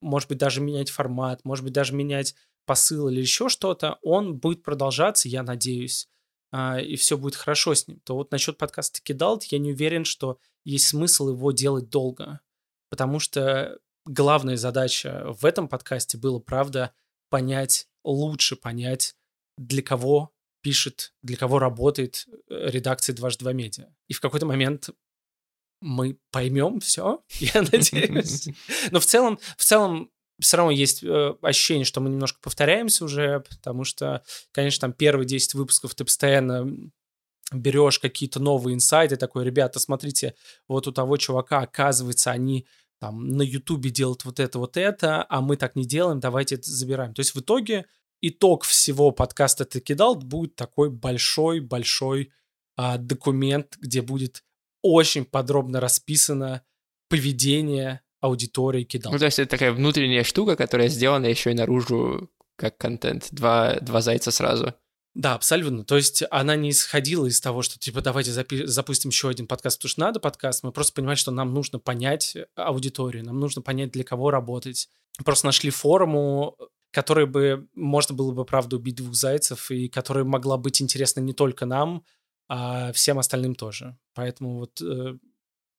может быть, даже менять формат, может быть, даже менять посыл или еще что-то, он будет продолжаться, я надеюсь, а, и все будет хорошо с ним. То вот насчет подкаста Кидалт я не уверен, что есть смысл его делать долго, потому что главная задача в этом подкасте было, правда, понять, лучше понять, для кого пишет, для кого работает э, редакция «Дважды два медиа». И в какой-то момент мы поймем все, я надеюсь. Но в целом, в целом все равно есть э, ощущение, что мы немножко повторяемся уже, потому что, конечно, там первые 10 выпусков ты постоянно берешь какие-то новые инсайты, такой, ребята, смотрите, вот у того чувака, оказывается, они там на Ютубе делают вот это, вот это, а мы так не делаем, давайте это забираем. То есть в итоге итог всего подкаста «Ты кидал» будет такой большой-большой а, документ, где будет очень подробно расписано поведение аудитории кидал. Ну, то есть это такая внутренняя штука, которая сделана еще и наружу как контент. Два, два зайца сразу. Да, абсолютно. То есть она не исходила из того, что типа давайте запи- запустим еще один подкаст, потому что надо подкаст. Мы просто понимаем, что нам нужно понять аудиторию, нам нужно понять, для кого работать. Просто нашли форму, которая бы можно было бы, правда, убить двух зайцев, и которая могла быть интересна не только нам, а всем остальным тоже. Поэтому вот э,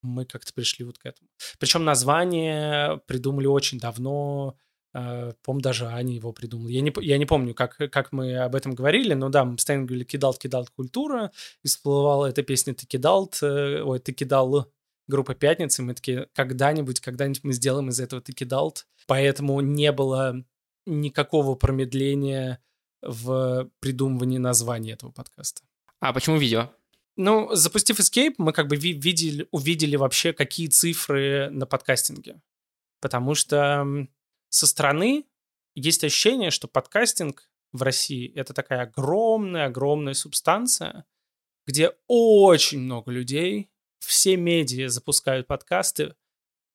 мы как-то пришли вот к этому. Причем название придумали очень давно, Э, по-моему, даже Аня его придумала. Я не, я не помню, как, как мы об этом говорили, но да, мы постоянно говорили «Кидалт, кидалт, культура», и всплывала эта песня «Ты кидалт», э, ой, «Ты кидал» группа «Пятницы», мы такие «Когда-нибудь, когда-нибудь мы сделаем из этого «Ты кидалт». Поэтому не было никакого промедления в придумывании названия этого подкаста. А почему видео? Ну, запустив Escape, мы как бы видели, увидели вообще, какие цифры на подкастинге. Потому что со стороны есть ощущение, что подкастинг в России — это такая огромная-огромная субстанция, где очень много людей, все медиа запускают подкасты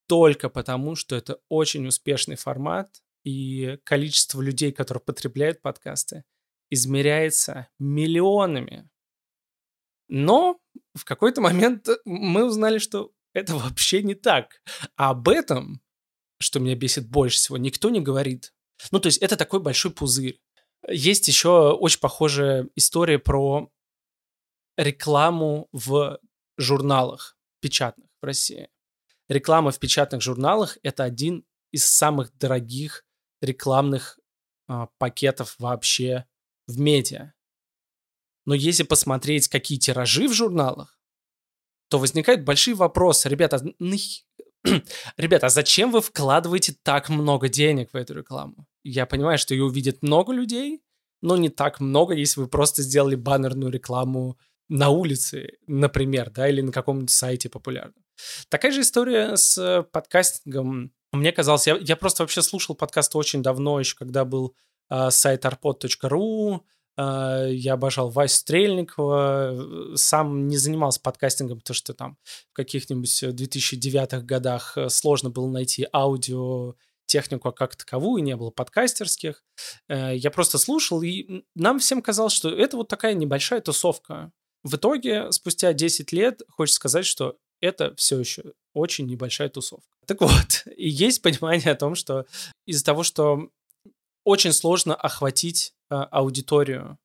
только потому, что это очень успешный формат, и количество людей, которые потребляют подкасты, измеряется миллионами. Но в какой-то момент мы узнали, что это вообще не так. А об этом что меня бесит больше всего, никто не говорит. Ну, то есть это такой большой пузырь. Есть еще очень похожая история про рекламу в журналах печатных в России. Реклама в печатных журналах – это один из самых дорогих рекламных а, пакетов вообще в медиа. Но если посмотреть, какие тиражи в журналах, то возникают большие вопросы. Ребята, нах... Ребята, а зачем вы вкладываете так много денег в эту рекламу? Я понимаю, что ее увидит много людей, но не так много, если вы просто сделали баннерную рекламу на улице, например, да, или на каком-нибудь сайте популярном. Такая же история с подкастингом. Мне казалось, я, я просто вообще слушал подкаст очень давно, еще когда был э, сайт arpod.ru, а, я обожал Вась Стрельникова, сам не занимался подкастингом, потому что там в каких-нибудь 2009-х годах э, сложно было найти аудио технику как таковую, не было подкастерских. Э, я просто слушал, и нам всем казалось, что это вот такая небольшая тусовка. В итоге, спустя 10 лет, хочется сказать, что это все еще очень небольшая тусовка. Так вот, и есть понимание о том, что из-за того, что очень сложно охватить а, аудиторию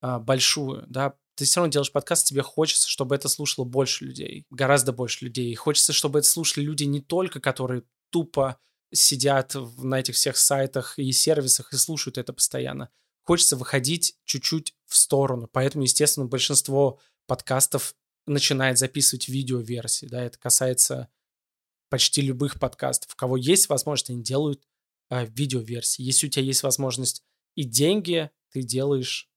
а, большую, да, ты все равно делаешь подкаст, тебе хочется, чтобы это слушало больше людей, гораздо больше людей. Хочется, чтобы это слушали люди не только, которые тупо сидят на этих всех сайтах и сервисах и слушают это постоянно. Хочется выходить чуть-чуть в сторону. Поэтому, естественно, большинство подкастов начинает записывать видеоверсии. Да, это касается почти любых подкастов. У кого есть возможность, они делают э, видеоверсии. Если у тебя есть возможность И деньги ты делаешь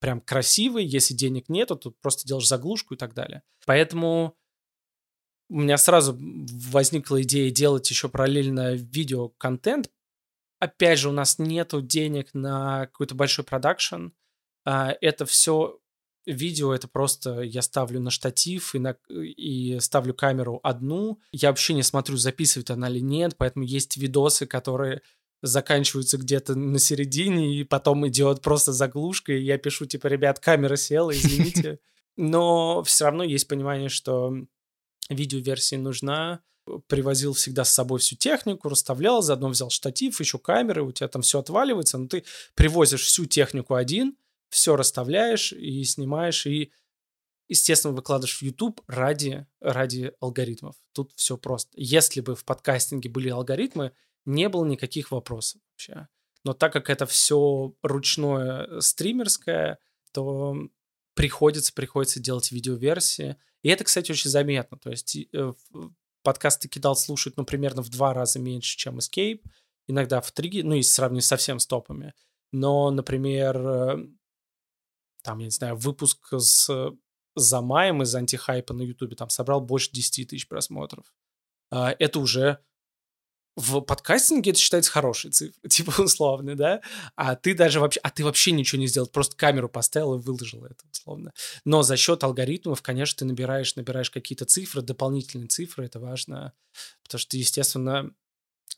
прям красивые, если денег нету, то просто делаешь заглушку и так далее. Поэтому у меня сразу возникла идея делать еще параллельно видео-контент. Опять же, у нас нету денег на какой-то большой продакшн. А, это все видео, это просто я ставлю на штатив и, на, и ставлю камеру одну. Я вообще не смотрю, записывает она или нет, поэтому есть видосы, которые заканчиваются где-то на середине, и потом идет просто заглушка, и я пишу, типа, ребят, камера села, извините. Но все равно есть понимание, что видеоверсия нужна. Привозил всегда с собой всю технику, расставлял, заодно взял штатив, еще камеры, у тебя там все отваливается, но ты привозишь всю технику один, все расставляешь и снимаешь, и, естественно, выкладываешь в YouTube ради, ради алгоритмов. Тут все просто. Если бы в подкастинге были алгоритмы, не было никаких вопросов вообще. Но так как это все ручное стримерское, то приходится, приходится делать видеоверсии. И это, кстати, очень заметно. То есть э, подкасты кидал слушать, ну, примерно в два раза меньше, чем Escape. Иногда в три, ну, если сравнить совсем с топами. Но, например, э, там, я не знаю, выпуск с Замаем из антихайпа на Ютубе там собрал больше 10 тысяч просмотров. А, это уже в подкастинге это считается хорошей цифрой, типа условно, да? А ты даже вообще, а ты вообще ничего не сделал, просто камеру поставил и выложил это условно. Но за счет алгоритмов, конечно, ты набираешь, набираешь какие-то цифры, дополнительные цифры, это важно, потому что, естественно,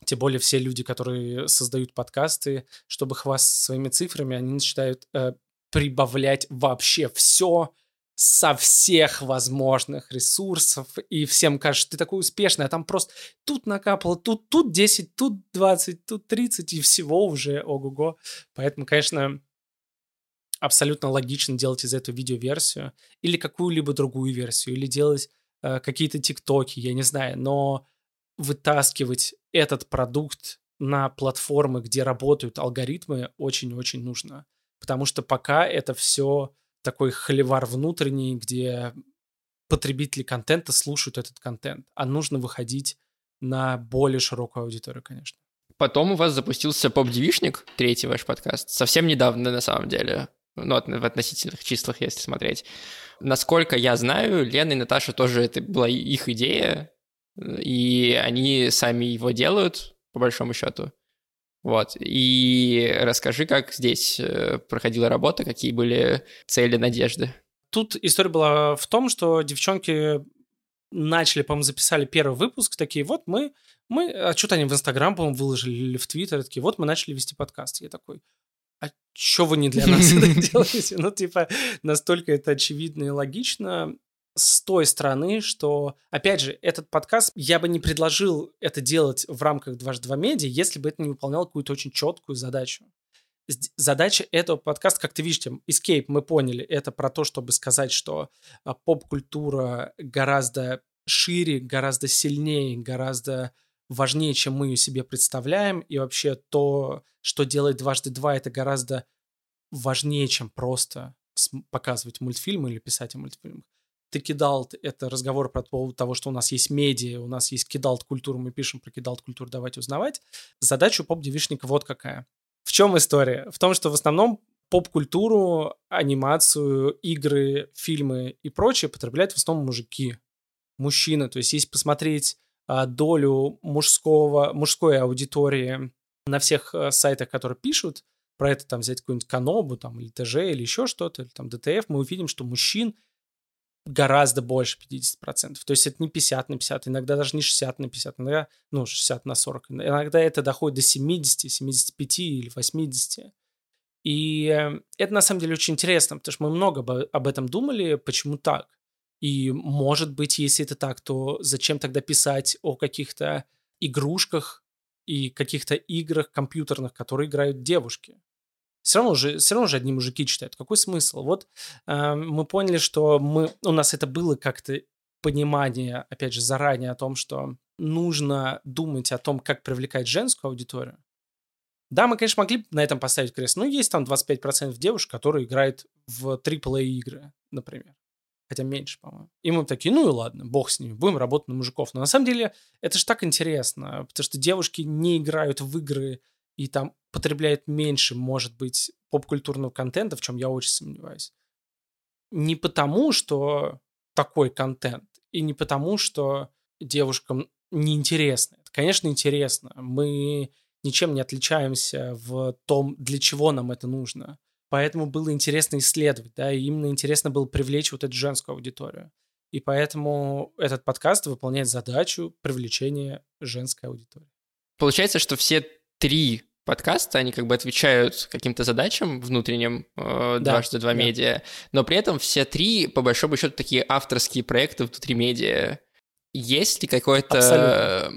тем более все люди, которые создают подкасты, чтобы хвастаться своими цифрами, они начинают э, прибавлять вообще все, со всех возможных ресурсов, и всем кажется, ты такой успешный, а там просто тут накапало, тут, тут 10, тут 20, тут 30, и всего уже ого-го. Поэтому, конечно, абсолютно логично делать из этого видеоверсию или какую-либо другую версию, или делать э, какие-то тиктоки, я не знаю, но вытаскивать этот продукт на платформы, где работают алгоритмы, очень-очень нужно. Потому что пока это все такой холивар внутренний, где потребители контента слушают этот контент, а нужно выходить на более широкую аудиторию, конечно. Потом у вас запустился поп-девишник, третий ваш подкаст, совсем недавно на самом деле, ну, в относительных числах, если смотреть. Насколько я знаю, Лена и Наташа тоже это была их идея, и они сами его делают, по большому счету. Вот. И расскажи, как здесь э, проходила работа, какие были цели, надежды. Тут история была в том, что девчонки начали, по-моему, записали первый выпуск, такие, вот мы, мы, а что-то они в Инстаграм, по-моему, выложили или в Твиттер, такие, вот мы начали вести подкаст. Я такой, а что вы не для нас это делаете? Ну, типа, настолько это очевидно и логично с той стороны, что, опять же, этот подкаст, я бы не предложил это делать в рамках дважды два медиа, если бы это не выполняло какую-то очень четкую задачу. Задача этого подкаста, как ты видишь, Escape, мы поняли, это про то, чтобы сказать, что а, поп-культура гораздо шире, гораздо сильнее, гораздо важнее, чем мы ее себе представляем, и вообще то, что делает дважды два, это гораздо важнее, чем просто показывать мультфильмы или писать о мультфильмах ты кидал, это разговор про повод того, что у нас есть медиа, у нас есть кидалт культуру, мы пишем про кидалт культуру, давайте узнавать. Задача у поп-девишника вот какая. В чем история? В том, что в основном поп-культуру, анимацию, игры, фильмы и прочее потребляют в основном мужики, мужчины. То есть если посмотреть а, долю мужского, мужской аудитории на всех а, сайтах, которые пишут, про это там взять какую-нибудь Канобу там, или ТЖ, или еще что-то, или там ДТФ, мы увидим, что мужчин гораздо больше 50%. То есть это не 50 на 50, иногда даже не 60 на 50, иногда, ну, 60 на 40. Иногда это доходит до 70, 75 или 80. И э, это на самом деле очень интересно, потому что мы много об этом думали, почему так. И может быть, если это так, то зачем тогда писать о каких-то игрушках и каких-то играх компьютерных, которые играют девушки? Все равно же, все равно же одни мужики читают. Какой смысл? Вот э, мы поняли, что мы, у нас это было как-то понимание, опять же, заранее о том, что нужно думать о том, как привлекать женскую аудиторию. Да, мы, конечно, могли на этом поставить крест, но есть там 25% девушек, которые играют в AAA игры, например. Хотя меньше, по-моему. И мы такие, ну и ладно, бог с ними, будем работать на мужиков. Но на самом деле это же так интересно, потому что девушки не играют в игры и там потребляет меньше, может быть, поп-культурного контента, в чем я очень сомневаюсь. Не потому, что такой контент, и не потому, что девушкам неинтересно. Это, конечно, интересно. Мы ничем не отличаемся в том, для чего нам это нужно. Поэтому было интересно исследовать, да, и именно интересно было привлечь вот эту женскую аудиторию. И поэтому этот подкаст выполняет задачу привлечения женской аудитории. Получается, что все три подкаста, они как бы отвечают каким-то задачам внутренним э, дважды два да. медиа, но при этом все три, по большому счету, такие авторские проекты внутри медиа. Есть ли какой-то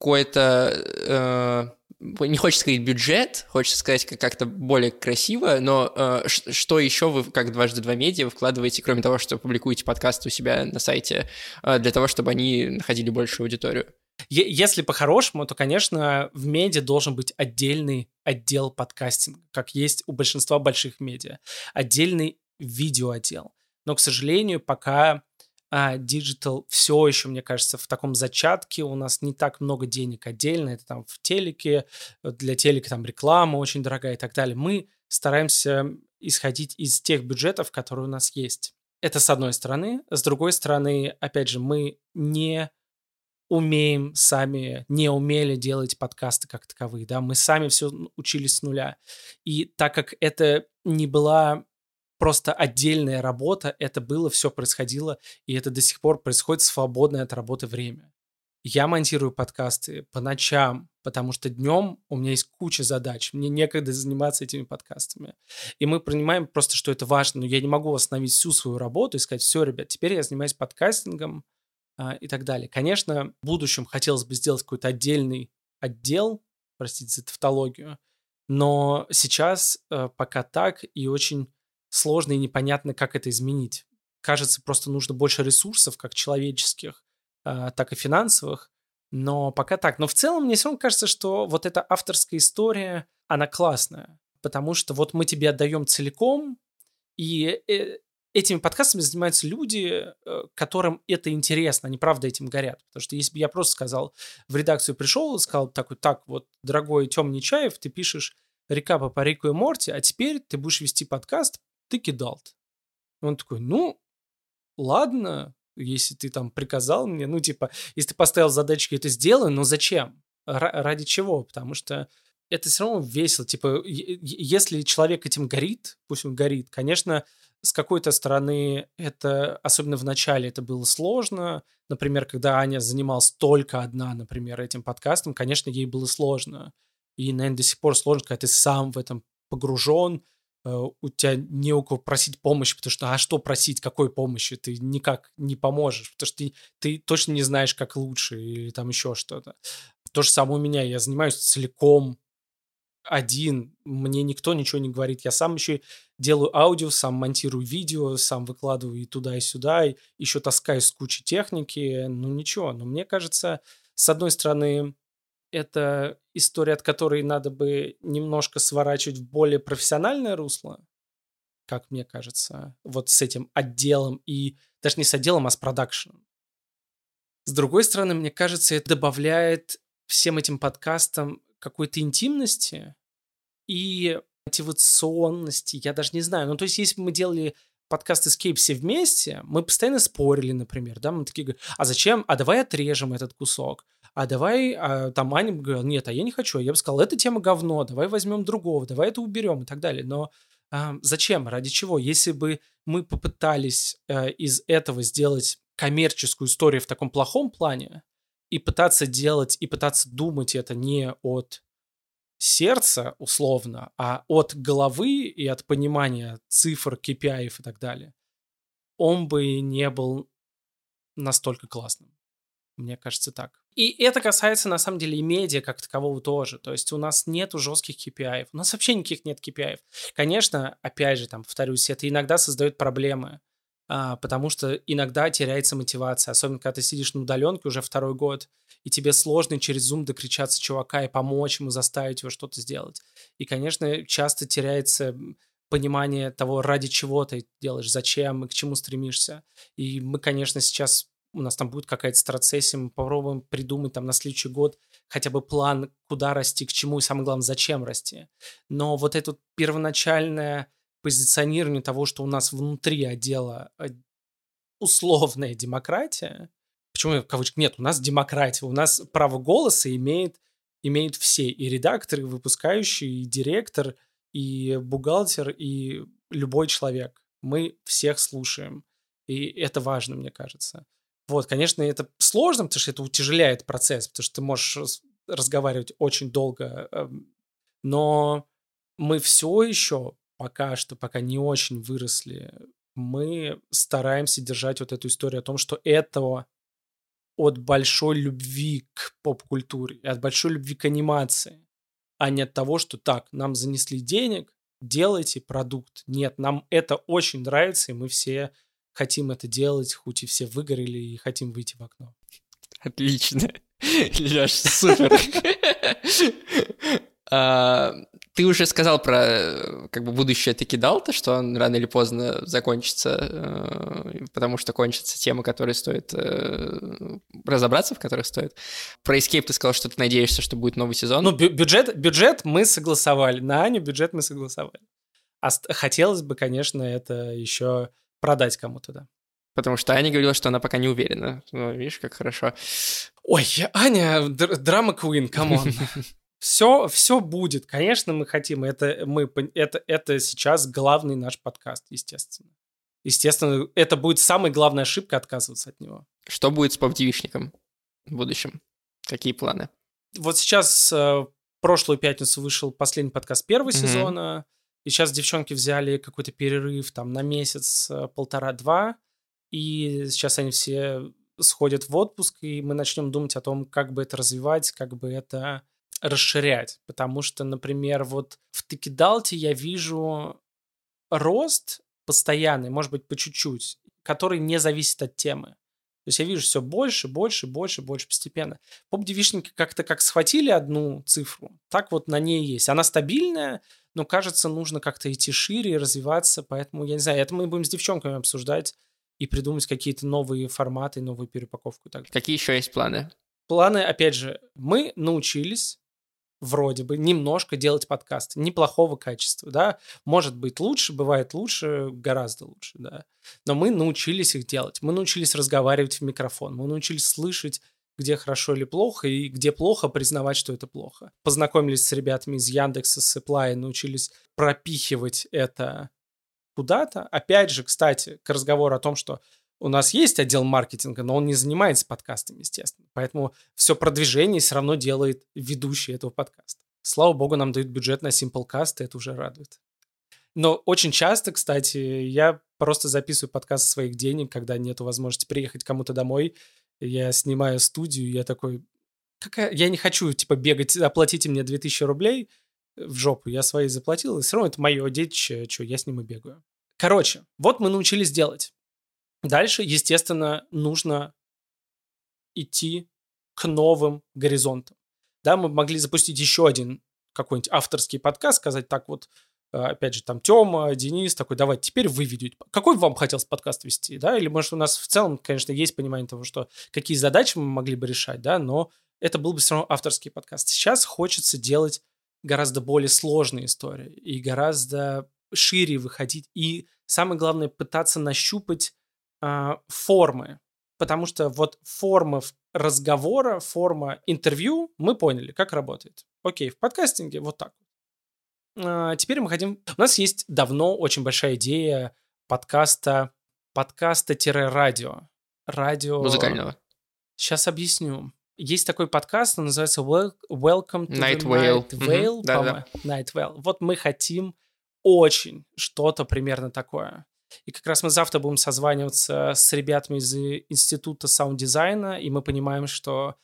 какой-то э, не хочется сказать бюджет, хочется сказать как-то более красиво, но э, что еще вы, как дважды два медиа, вкладываете, кроме того, что публикуете подкасты у себя на сайте, э, для того, чтобы они находили большую аудиторию? Если по-хорошему, то, конечно, в медиа должен быть отдельный отдел подкастинга, как есть у большинства больших медиа. Отдельный видеоотдел. Но, к сожалению, пока а диджитал все еще, мне кажется, в таком зачатке. У нас не так много денег отдельно. Это там в телеке, для телека там реклама очень дорогая и так далее. Мы стараемся исходить из тех бюджетов, которые у нас есть. Это с одной стороны. С другой стороны, опять же, мы не умеем сами, не умели делать подкасты как таковые, да, мы сами все учились с нуля. И так как это не была просто отдельная работа, это было, все происходило, и это до сих пор происходит свободное от работы время. Я монтирую подкасты по ночам, потому что днем у меня есть куча задач, мне некогда заниматься этими подкастами. И мы понимаем просто, что это важно, но я не могу остановить всю свою работу и сказать, все, ребят, теперь я занимаюсь подкастингом, и так далее. Конечно, в будущем хотелось бы сделать какой-то отдельный отдел, простите за тавтологию, но сейчас э, пока так и очень сложно и непонятно, как это изменить. Кажется, просто нужно больше ресурсов, как человеческих, э, так и финансовых, но пока так. Но в целом мне все равно кажется, что вот эта авторская история, она классная, потому что вот мы тебе отдаем целиком, и э, этими подкастами занимаются люди, э, которым это интересно, они правда этим горят. Потому что если бы я просто сказал, в редакцию пришел и сказал такой, так вот, дорогой Тём Нечаев, ты пишешь рекапы по Рику и Морти, а теперь ты будешь вести подкаст, ты кидал. Он такой, ну, ладно, если ты там приказал мне, ну, типа, если ты поставил задачки, это сделаю, но зачем? Р- ради чего? Потому что это все равно весело. Типа, если человек этим горит, пусть он горит, конечно, с какой-то стороны это, особенно в начале, это было сложно. Например, когда Аня занималась только одна, например, этим подкастом, конечно, ей было сложно. И, наверное, до сих пор сложно, когда ты сам в этом погружен, э, у тебя не у кого просить помощи, потому что, а что просить, какой помощи? Ты никак не поможешь, потому что ты, ты точно не знаешь, как лучше, или там еще что-то. То же самое у меня, я занимаюсь целиком один, мне никто ничего не говорит. Я сам еще делаю аудио, сам монтирую видео, сам выкладываю и туда, и сюда, и еще таскаюсь с кучей техники. Ну ничего, но мне кажется, с одной стороны, это история, от которой надо бы немножко сворачивать в более профессиональное русло, как мне кажется, вот с этим отделом и даже не с отделом, а с продакшеном. С другой стороны, мне кажется, это добавляет всем этим подкастам какой-то интимности и мотивационности, я даже не знаю. Ну, то есть, если бы мы делали подкаст Escape все вместе, мы постоянно спорили, например, да, мы такие говорим, а зачем, а давай отрежем этот кусок, а давай, а, там Аня говорила, нет, а я не хочу, я бы сказал, эта тема говно, давай возьмем другого, давай это уберем и так далее, но а, зачем, ради чего? Если бы мы попытались а, из этого сделать коммерческую историю в таком плохом плане и пытаться делать, и пытаться думать это не от сердца, условно, а от головы и от понимания цифр, KPI и так далее, он бы не был настолько классным. Мне кажется так. И это касается, на самом деле, и медиа как такового тоже. То есть у нас нет жестких KPI. У нас вообще никаких нет KPI. Конечно, опять же, там, повторюсь, это иногда создает проблемы потому что иногда теряется мотивация, особенно когда ты сидишь на удаленке уже второй год, и тебе сложно через Zoom докричаться чувака и помочь ему, заставить его что-то сделать. И, конечно, часто теряется понимание того, ради чего ты делаешь, зачем и к чему стремишься. И мы, конечно, сейчас у нас там будет какая-то страцессия, мы попробуем придумать там на следующий год хотя бы план, куда расти, к чему, и самое главное, зачем расти. Но вот это первоначальное позиционирование того, что у нас внутри отдела э, условная демократия, почему в кавычках нет, у нас демократия, у нас право голоса имеет, имеют все, и редактор, и выпускающий, и директор, и бухгалтер, и любой человек. Мы всех слушаем, и это важно, мне кажется. Вот, конечно, это сложно, потому что это утяжеляет процесс, потому что ты можешь разговаривать очень долго, эм, но мы все еще пока что, пока не очень выросли, мы стараемся держать вот эту историю о том, что этого от большой любви к поп-культуре, от большой любви к анимации, а не от того, что так, нам занесли денег, делайте продукт. Нет, нам это очень нравится, и мы все хотим это делать, хоть и все выгорели и хотим выйти в окно. Отлично. Леш, супер. Ты уже сказал про как бы будущее ты кидал то, что он рано или поздно закончится, э, потому что кончатся темы, которые стоит э, разобраться, в которых стоит. Про Escape ты сказал, что ты надеешься, что будет новый сезон. Ну, бю- бюджет, бюджет мы согласовали. На Аню бюджет мы согласовали. А хотелось бы, конечно, это еще продать кому-то, да. Потому что Аня говорила, что она пока не уверена. Ну, видишь, как хорошо. Ой, Аня, drama queen, come on. Все, все будет. Конечно, мы хотим. Это, мы, это, это сейчас главный наш подкаст, естественно. Естественно, это будет самая главная ошибка отказываться от него. Что будет с поп-девичником в будущем? Какие планы? Вот сейчас, э, прошлую пятницу вышел последний подкаст первого mm-hmm. сезона. И сейчас девчонки взяли какой-то перерыв там на месяц, э, полтора-два. И сейчас они все сходят в отпуск, и мы начнем думать о том, как бы это развивать, как бы это расширять. Потому что, например, вот в Текидалте я вижу рост постоянный, может быть, по чуть-чуть, который не зависит от темы. То есть я вижу все больше, больше, больше, больше постепенно. Поп-девишники как-то как схватили одну цифру, так вот на ней есть. Она стабильная, но кажется, нужно как-то идти шире и развиваться, поэтому, я не знаю, это мы будем с девчонками обсуждать и придумать какие-то новые форматы, новую перепаковку. Так. Какие еще есть планы? Планы, опять же, мы научились вроде бы немножко делать подкаст неплохого качества, да, может быть лучше, бывает лучше, гораздо лучше, да, но мы научились их делать, мы научились разговаривать в микрофон, мы научились слышать где хорошо или плохо, и где плохо признавать, что это плохо. Познакомились с ребятами из Яндекса, с Apply, научились пропихивать это куда-то. Опять же, кстати, к разговору о том, что у нас есть отдел маркетинга, но он не занимается подкастами, естественно. Поэтому все продвижение все равно делает ведущий этого подкаста. Слава богу, нам дают бюджет на Simplecast, и это уже радует. Но очень часто, кстати, я просто записываю подкаст своих денег, когда нет возможности приехать кому-то домой я снимаю студию, я такой, какая... я не хочу, типа, бегать, оплатите мне 2000 рублей в жопу, я свои заплатил, и все равно это мое детище, что я с ним и бегаю. Короче, вот мы научились делать. Дальше, естественно, нужно идти к новым горизонтам. Да, мы могли запустить еще один какой-нибудь авторский подкаст, сказать так вот, а, опять же, там Тёма, Денис такой, давайте, теперь вы ведете. Какой вам хотелось подкаст вести, да? Или, может, у нас в целом, конечно, есть понимание того, что какие задачи мы могли бы решать, да, но это был бы все равно авторский подкаст. Сейчас хочется делать гораздо более сложные истории и гораздо шире выходить. И самое главное, пытаться нащупать э, формы. Потому что вот форма разговора, форма интервью, мы поняли, как работает. Окей, в подкастинге вот так. А, теперь мы хотим... У нас есть давно очень большая идея подкаста, подкаста-радио. Радио... Музыкального. Сейчас объясню. Есть такой подкаст, он называется Welcome to Night Vale. Night Vale. Угу. Да, да. Night Vale. Вот мы хотим очень что-то примерно такое. И как раз мы завтра будем созваниваться с ребятами из Института саунд-дизайна, и мы понимаем, что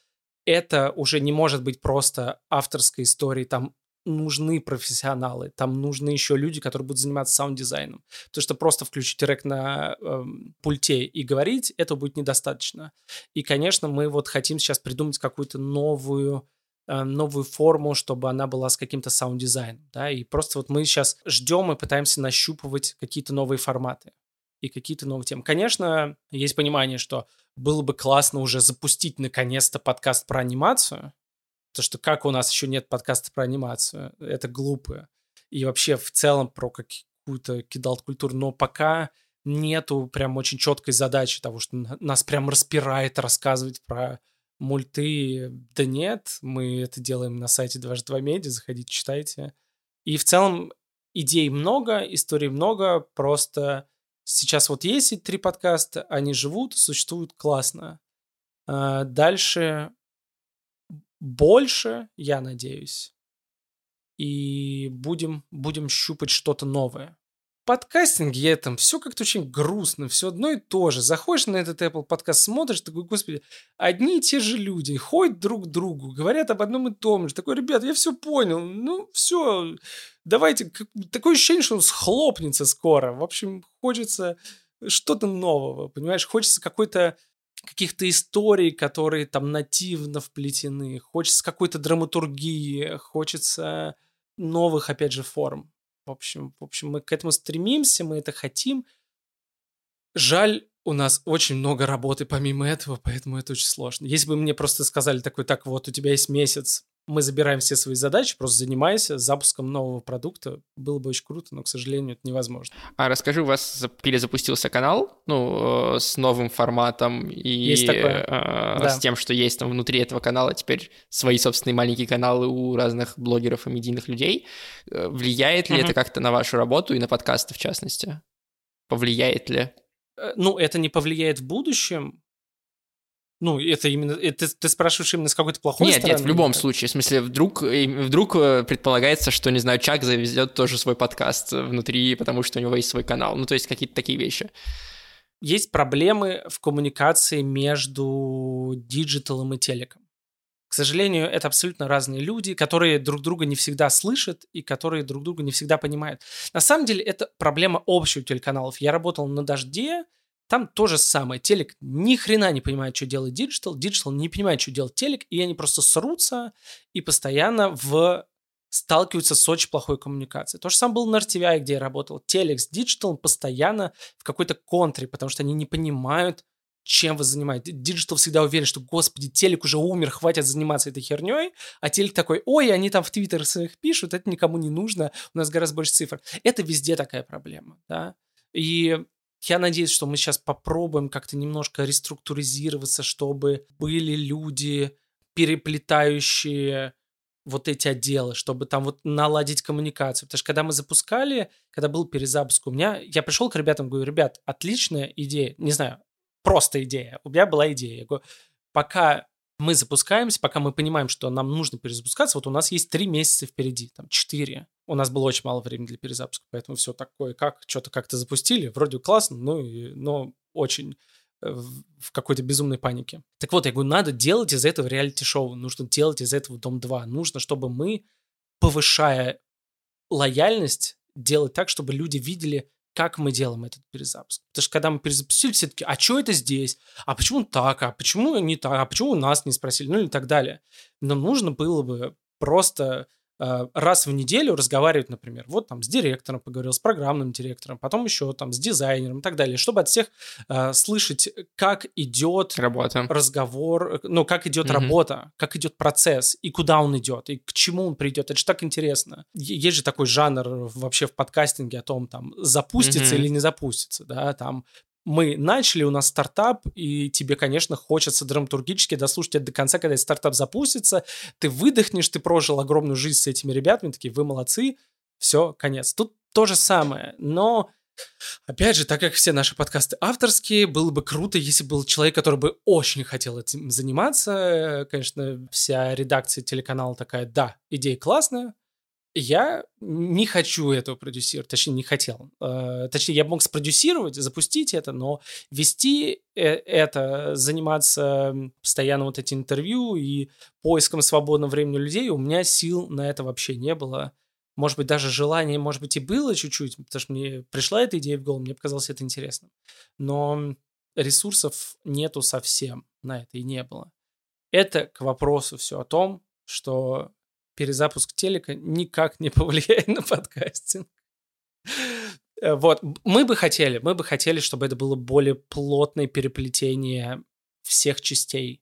это уже не может быть просто авторской историей, там нужны профессионалы, там нужны еще люди, которые будут заниматься саунд-дизайном. Потому что просто включить трек на э, пульте и говорить, этого будет недостаточно. И, конечно, мы вот хотим сейчас придумать какую-то новую новую форму, чтобы она была с каким-то саунд-дизайном, да, и просто вот мы сейчас ждем и пытаемся нащупывать какие-то новые форматы. и какие-то новые темы. Конечно, есть понимание, что было бы классно уже запустить наконец-то подкаст про анимацию, то что как у нас еще нет подкаста про анимацию, это глупо. И вообще в целом про какую-то кидалт-культуру, но пока нету прям очень четкой задачи того, что нас прям распирает рассказывать про мульты. Да нет, мы это делаем на сайте 22 медиа, заходите, читайте. И в целом идей много, историй много, просто сейчас вот есть эти три подкаста, они живут, существуют классно. А дальше больше, я надеюсь, и будем, будем щупать что-то новое подкастинге этом все как-то очень грустно, все одно и то же. Заходишь на этот Apple подкаст, смотришь, такой, господи, одни и те же люди ходят друг к другу, говорят об одном и том же. Такой, ребят, я все понял, ну все, давайте. Такое ощущение, что он схлопнется скоро. В общем, хочется что-то нового, понимаешь? Хочется какой-то каких-то историй, которые там нативно вплетены. Хочется какой-то драматургии, хочется новых, опять же, форм. В общем, в общем, мы к этому стремимся, мы это хотим. Жаль, у нас очень много работы помимо этого, поэтому это очень сложно. Если бы мне просто сказали такой, так вот, у тебя есть месяц, мы забираем все свои задачи, просто занимайся запуском нового продукта. Было бы очень круто, но, к сожалению, это невозможно. А расскажи, у вас перезапустился канал, ну, э, с новым форматом и есть такое. Э, да. с тем, что есть там внутри этого канала теперь свои собственные маленькие каналы у разных блогеров и медийных людей. Э, влияет ли угу. это как-то на вашу работу и на подкасты, в частности? Повлияет ли? Э, ну, это не повлияет в будущем, ну, это именно... Это, ты спрашиваешь именно с какой-то плохой нет, стороны? Нет, в любом нет? случае. В смысле, вдруг, вдруг э, предполагается, что, не знаю, Чак завезет тоже свой подкаст внутри, потому что у него есть свой канал. Ну, то есть какие-то такие вещи. Есть проблемы в коммуникации между диджиталом и телеком. К сожалению, это абсолютно разные люди, которые друг друга не всегда слышат и которые друг друга не всегда понимают. На самом деле, это проблема общая у телеканалов. Я работал на «Дожде», там то же самое. Телек ни хрена не понимает, что делает диджитал, диджитал не понимает, что делает телек, и они просто срутся и постоянно в сталкиваются с очень плохой коммуникацией. То же самое было на RTVI, где я работал. Телек с диджиталом постоянно в какой-то контре, потому что они не понимают, чем вы занимаетесь. Диджитал всегда уверен, что, господи, телек уже умер, хватит заниматься этой херней, а телек такой, ой, они там в твиттер своих пишут, это никому не нужно, у нас гораздо больше цифр. Это везде такая проблема, да. И я надеюсь, что мы сейчас попробуем как-то немножко реструктуризироваться, чтобы были люди, переплетающие вот эти отделы, чтобы там вот наладить коммуникацию. Потому что когда мы запускали, когда был перезапуск, у меня, я пришел к ребятам, говорю, ребят, отличная идея, не знаю, просто идея, у меня была идея. Я говорю, пока мы запускаемся, пока мы понимаем, что нам нужно перезапускаться, вот у нас есть три месяца впереди, там четыре. У нас было очень мало времени для перезапуска, поэтому все такое, как, что-то как-то запустили, вроде классно, ну, и, но очень э, в какой-то безумной панике. Так вот, я говорю, надо делать из этого реалити-шоу, нужно делать из этого Дом-2, нужно, чтобы мы, повышая лояльность, делать так, чтобы люди видели, как мы делаем этот перезапуск. Потому что когда мы перезапустили, все таки а что это здесь? А почему так? А почему не так? А почему у нас не спросили? Ну и так далее. Нам нужно было бы просто раз в неделю разговаривать, например, вот там с директором поговорил, с программным директором, потом еще там с дизайнером и так далее, чтобы от всех э, слышать, как идет работа. разговор, ну, как идет угу. работа, как идет процесс, и куда он идет, и к чему он придет. Это же так интересно. Есть же такой жанр вообще в подкастинге о том, там, запустится угу. или не запустится, да, там мы начали, у нас стартап, и тебе, конечно, хочется драматургически дослушать это до конца, когда стартап запустится, ты выдохнешь, ты прожил огромную жизнь с этими ребятами, такие, вы молодцы, все, конец. Тут то же самое, но Опять же, так как все наши подкасты авторские, было бы круто, если был человек, который бы очень хотел этим заниматься. Конечно, вся редакция телеканала такая, да, идея классная, я не хочу этого продюсировать, точнее, не хотел. Э, точнее, я мог спродюсировать, запустить это, но вести э, это, заниматься постоянно вот эти интервью и поиском свободного времени людей, у меня сил на это вообще не было. Может быть, даже желание, может быть, и было чуть-чуть, потому что мне пришла эта идея в голову, мне показалось это интересным. Но ресурсов нету совсем на это и не было. Это к вопросу все о том, что перезапуск телека никак не повлияет на подкастинг. Э, вот, мы бы хотели, мы бы хотели, чтобы это было более плотное переплетение всех частей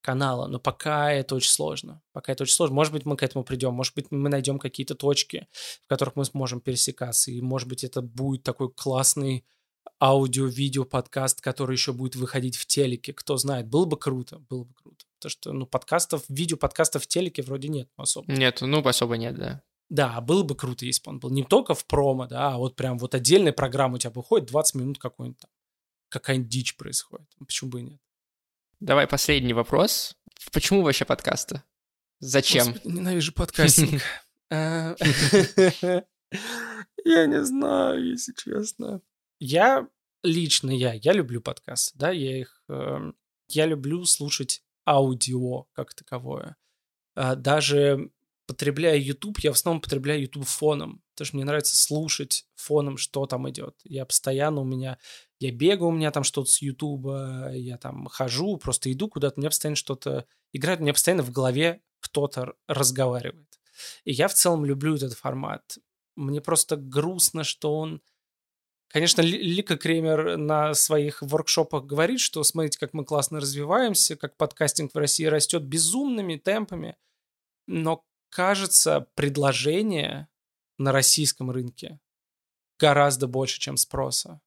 канала, но пока это очень сложно. Пока это очень сложно. Может быть, мы к этому придем, может быть, мы найдем какие-то точки, в которых мы сможем пересекаться, и, может быть, это будет такой классный аудио-видео подкаст, который еще будет выходить в телеке. Кто знает, было бы круто, было бы круто. Потому что, ну, подкастов, видео-подкастов в телеке вроде нет особо. Нет, ну, особо нет, да. Да, было бы круто, если бы он был не только в промо, да, а вот прям вот отдельная программа у тебя выходит, 20 минут какой-нибудь там, какая-нибудь дичь происходит. Почему бы и нет? Давай последний вопрос. Почему вообще подкасты? Зачем? Господи, ненавижу подкастинг. А, я не знаю, если честно. Я лично я, я люблю подкасты, да, я их, эм, я люблю слушать аудио как таковое. А, даже потребляя YouTube, я в основном потребляю YouTube фоном, потому что мне нравится слушать фоном, что там идет. Я постоянно у меня, я бегаю, у меня там что-то с YouTube, я там хожу, просто иду куда-то, меня постоянно что-то играет, меня постоянно в голове кто-то разговаривает. И я в целом люблю этот формат. Мне просто грустно, что он... Конечно, Лика Кремер на своих воркшопах говорит, что смотрите, как мы классно развиваемся, как подкастинг в России растет безумными темпами, но кажется, предложение на российском рынке гораздо больше, чем спроса.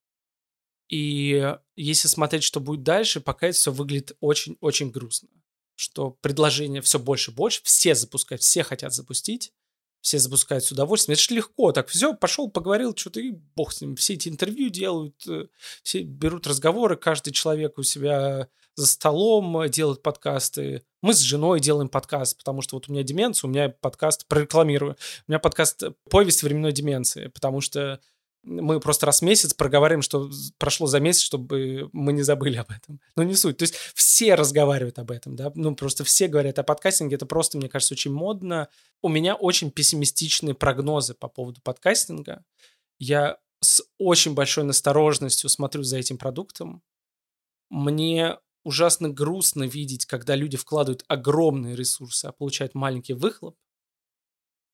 И если смотреть, что будет дальше, пока это все выглядит очень-очень грустно. Что предложение все больше и больше, все запускают, все хотят запустить, все запускают с удовольствием. Это же легко, так все, пошел, поговорил, что-то и бог с ним. Все эти интервью делают, э, все берут разговоры, каждый человек у себя за столом э, делают подкасты. Мы с женой делаем подкаст, потому что вот у меня деменция, у меня подкаст, прорекламирую, у меня подкаст «Повесть временной деменции», потому что мы просто раз в месяц проговариваем, что прошло за месяц, чтобы мы не забыли об этом. Но не суть. То есть все разговаривают об этом, да, ну просто все говорят о подкастинге, это просто, мне кажется, очень модно. У меня очень пессимистичные прогнозы по поводу подкастинга. Я с очень большой настороженностью смотрю за этим продуктом. Мне ужасно грустно видеть, когда люди вкладывают огромные ресурсы, а получают маленький выхлоп.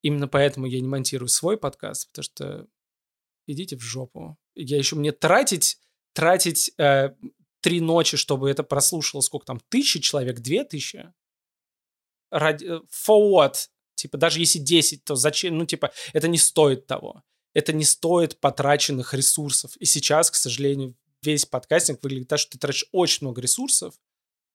Именно поэтому я не монтирую свой подкаст, потому что идите в жопу. Я еще мне тратить, тратить э, три ночи, чтобы это прослушало сколько там, тысячи человек, две тысячи? Ради, э, for what? Типа, даже если 10, то зачем? Ну, типа, это не стоит того. Это не стоит потраченных ресурсов. И сейчас, к сожалению, весь подкастинг выглядит так, что ты тратишь очень много ресурсов,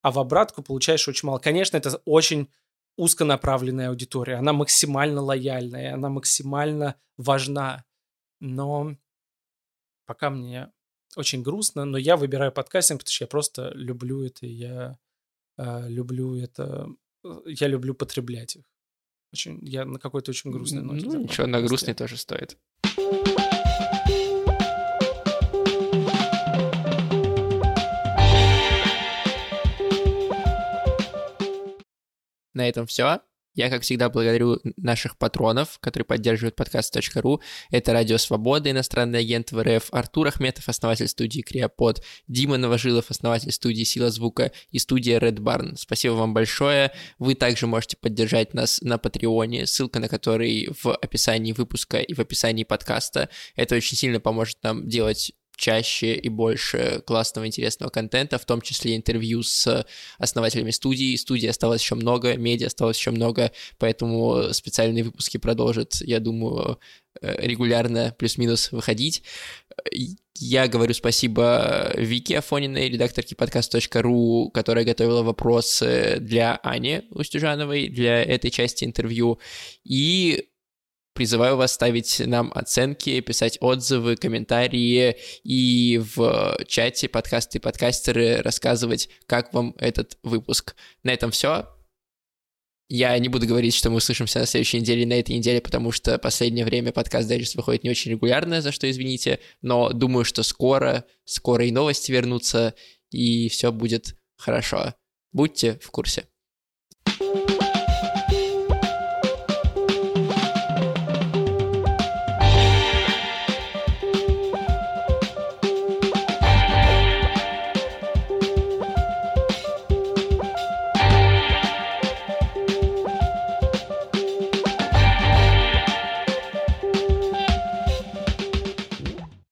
а в обратку получаешь очень мало. Конечно, это очень узконаправленная аудитория. Она максимально лояльная, она максимально важна. Но пока мне очень грустно, но я выбираю подкастинг, потому что я просто люблю это, я э, люблю это, э, я люблю потреблять их. Очень, я на какой-то очень грустной ноте. Ну, ничего, на грустный тоже стоит. На этом все. Я, как всегда, благодарю наших патронов, которые поддерживают подкаст.ру. Это Радио Свобода, иностранный агент в РФ, Артур Ахметов, основатель студии Криопод, Дима Новожилов, основатель студии Сила Звука и студия Red Barn. Спасибо вам большое. Вы также можете поддержать нас на Патреоне, ссылка на который в описании выпуска и в описании подкаста. Это очень сильно поможет нам делать чаще и больше классного, интересного контента, в том числе интервью с основателями студии. Студии осталось еще много, медиа осталось еще много, поэтому специальные выпуски продолжат, я думаю, э, регулярно плюс-минус выходить. Я говорю спасибо Вике Афониной, редакторке подкаст.ру, которая готовила вопросы для Ани Устюжановой для этой части интервью. И Призываю вас ставить нам оценки, писать отзывы, комментарии и в чате подкасты и подкастеры рассказывать, как вам этот выпуск. На этом все. Я не буду говорить, что мы услышимся на следующей неделе на этой неделе, потому что последнее время подкаст Дайджест выходит не очень регулярно, за что извините, но думаю, что скоро, скоро и новости вернутся, и все будет хорошо. Будьте в курсе.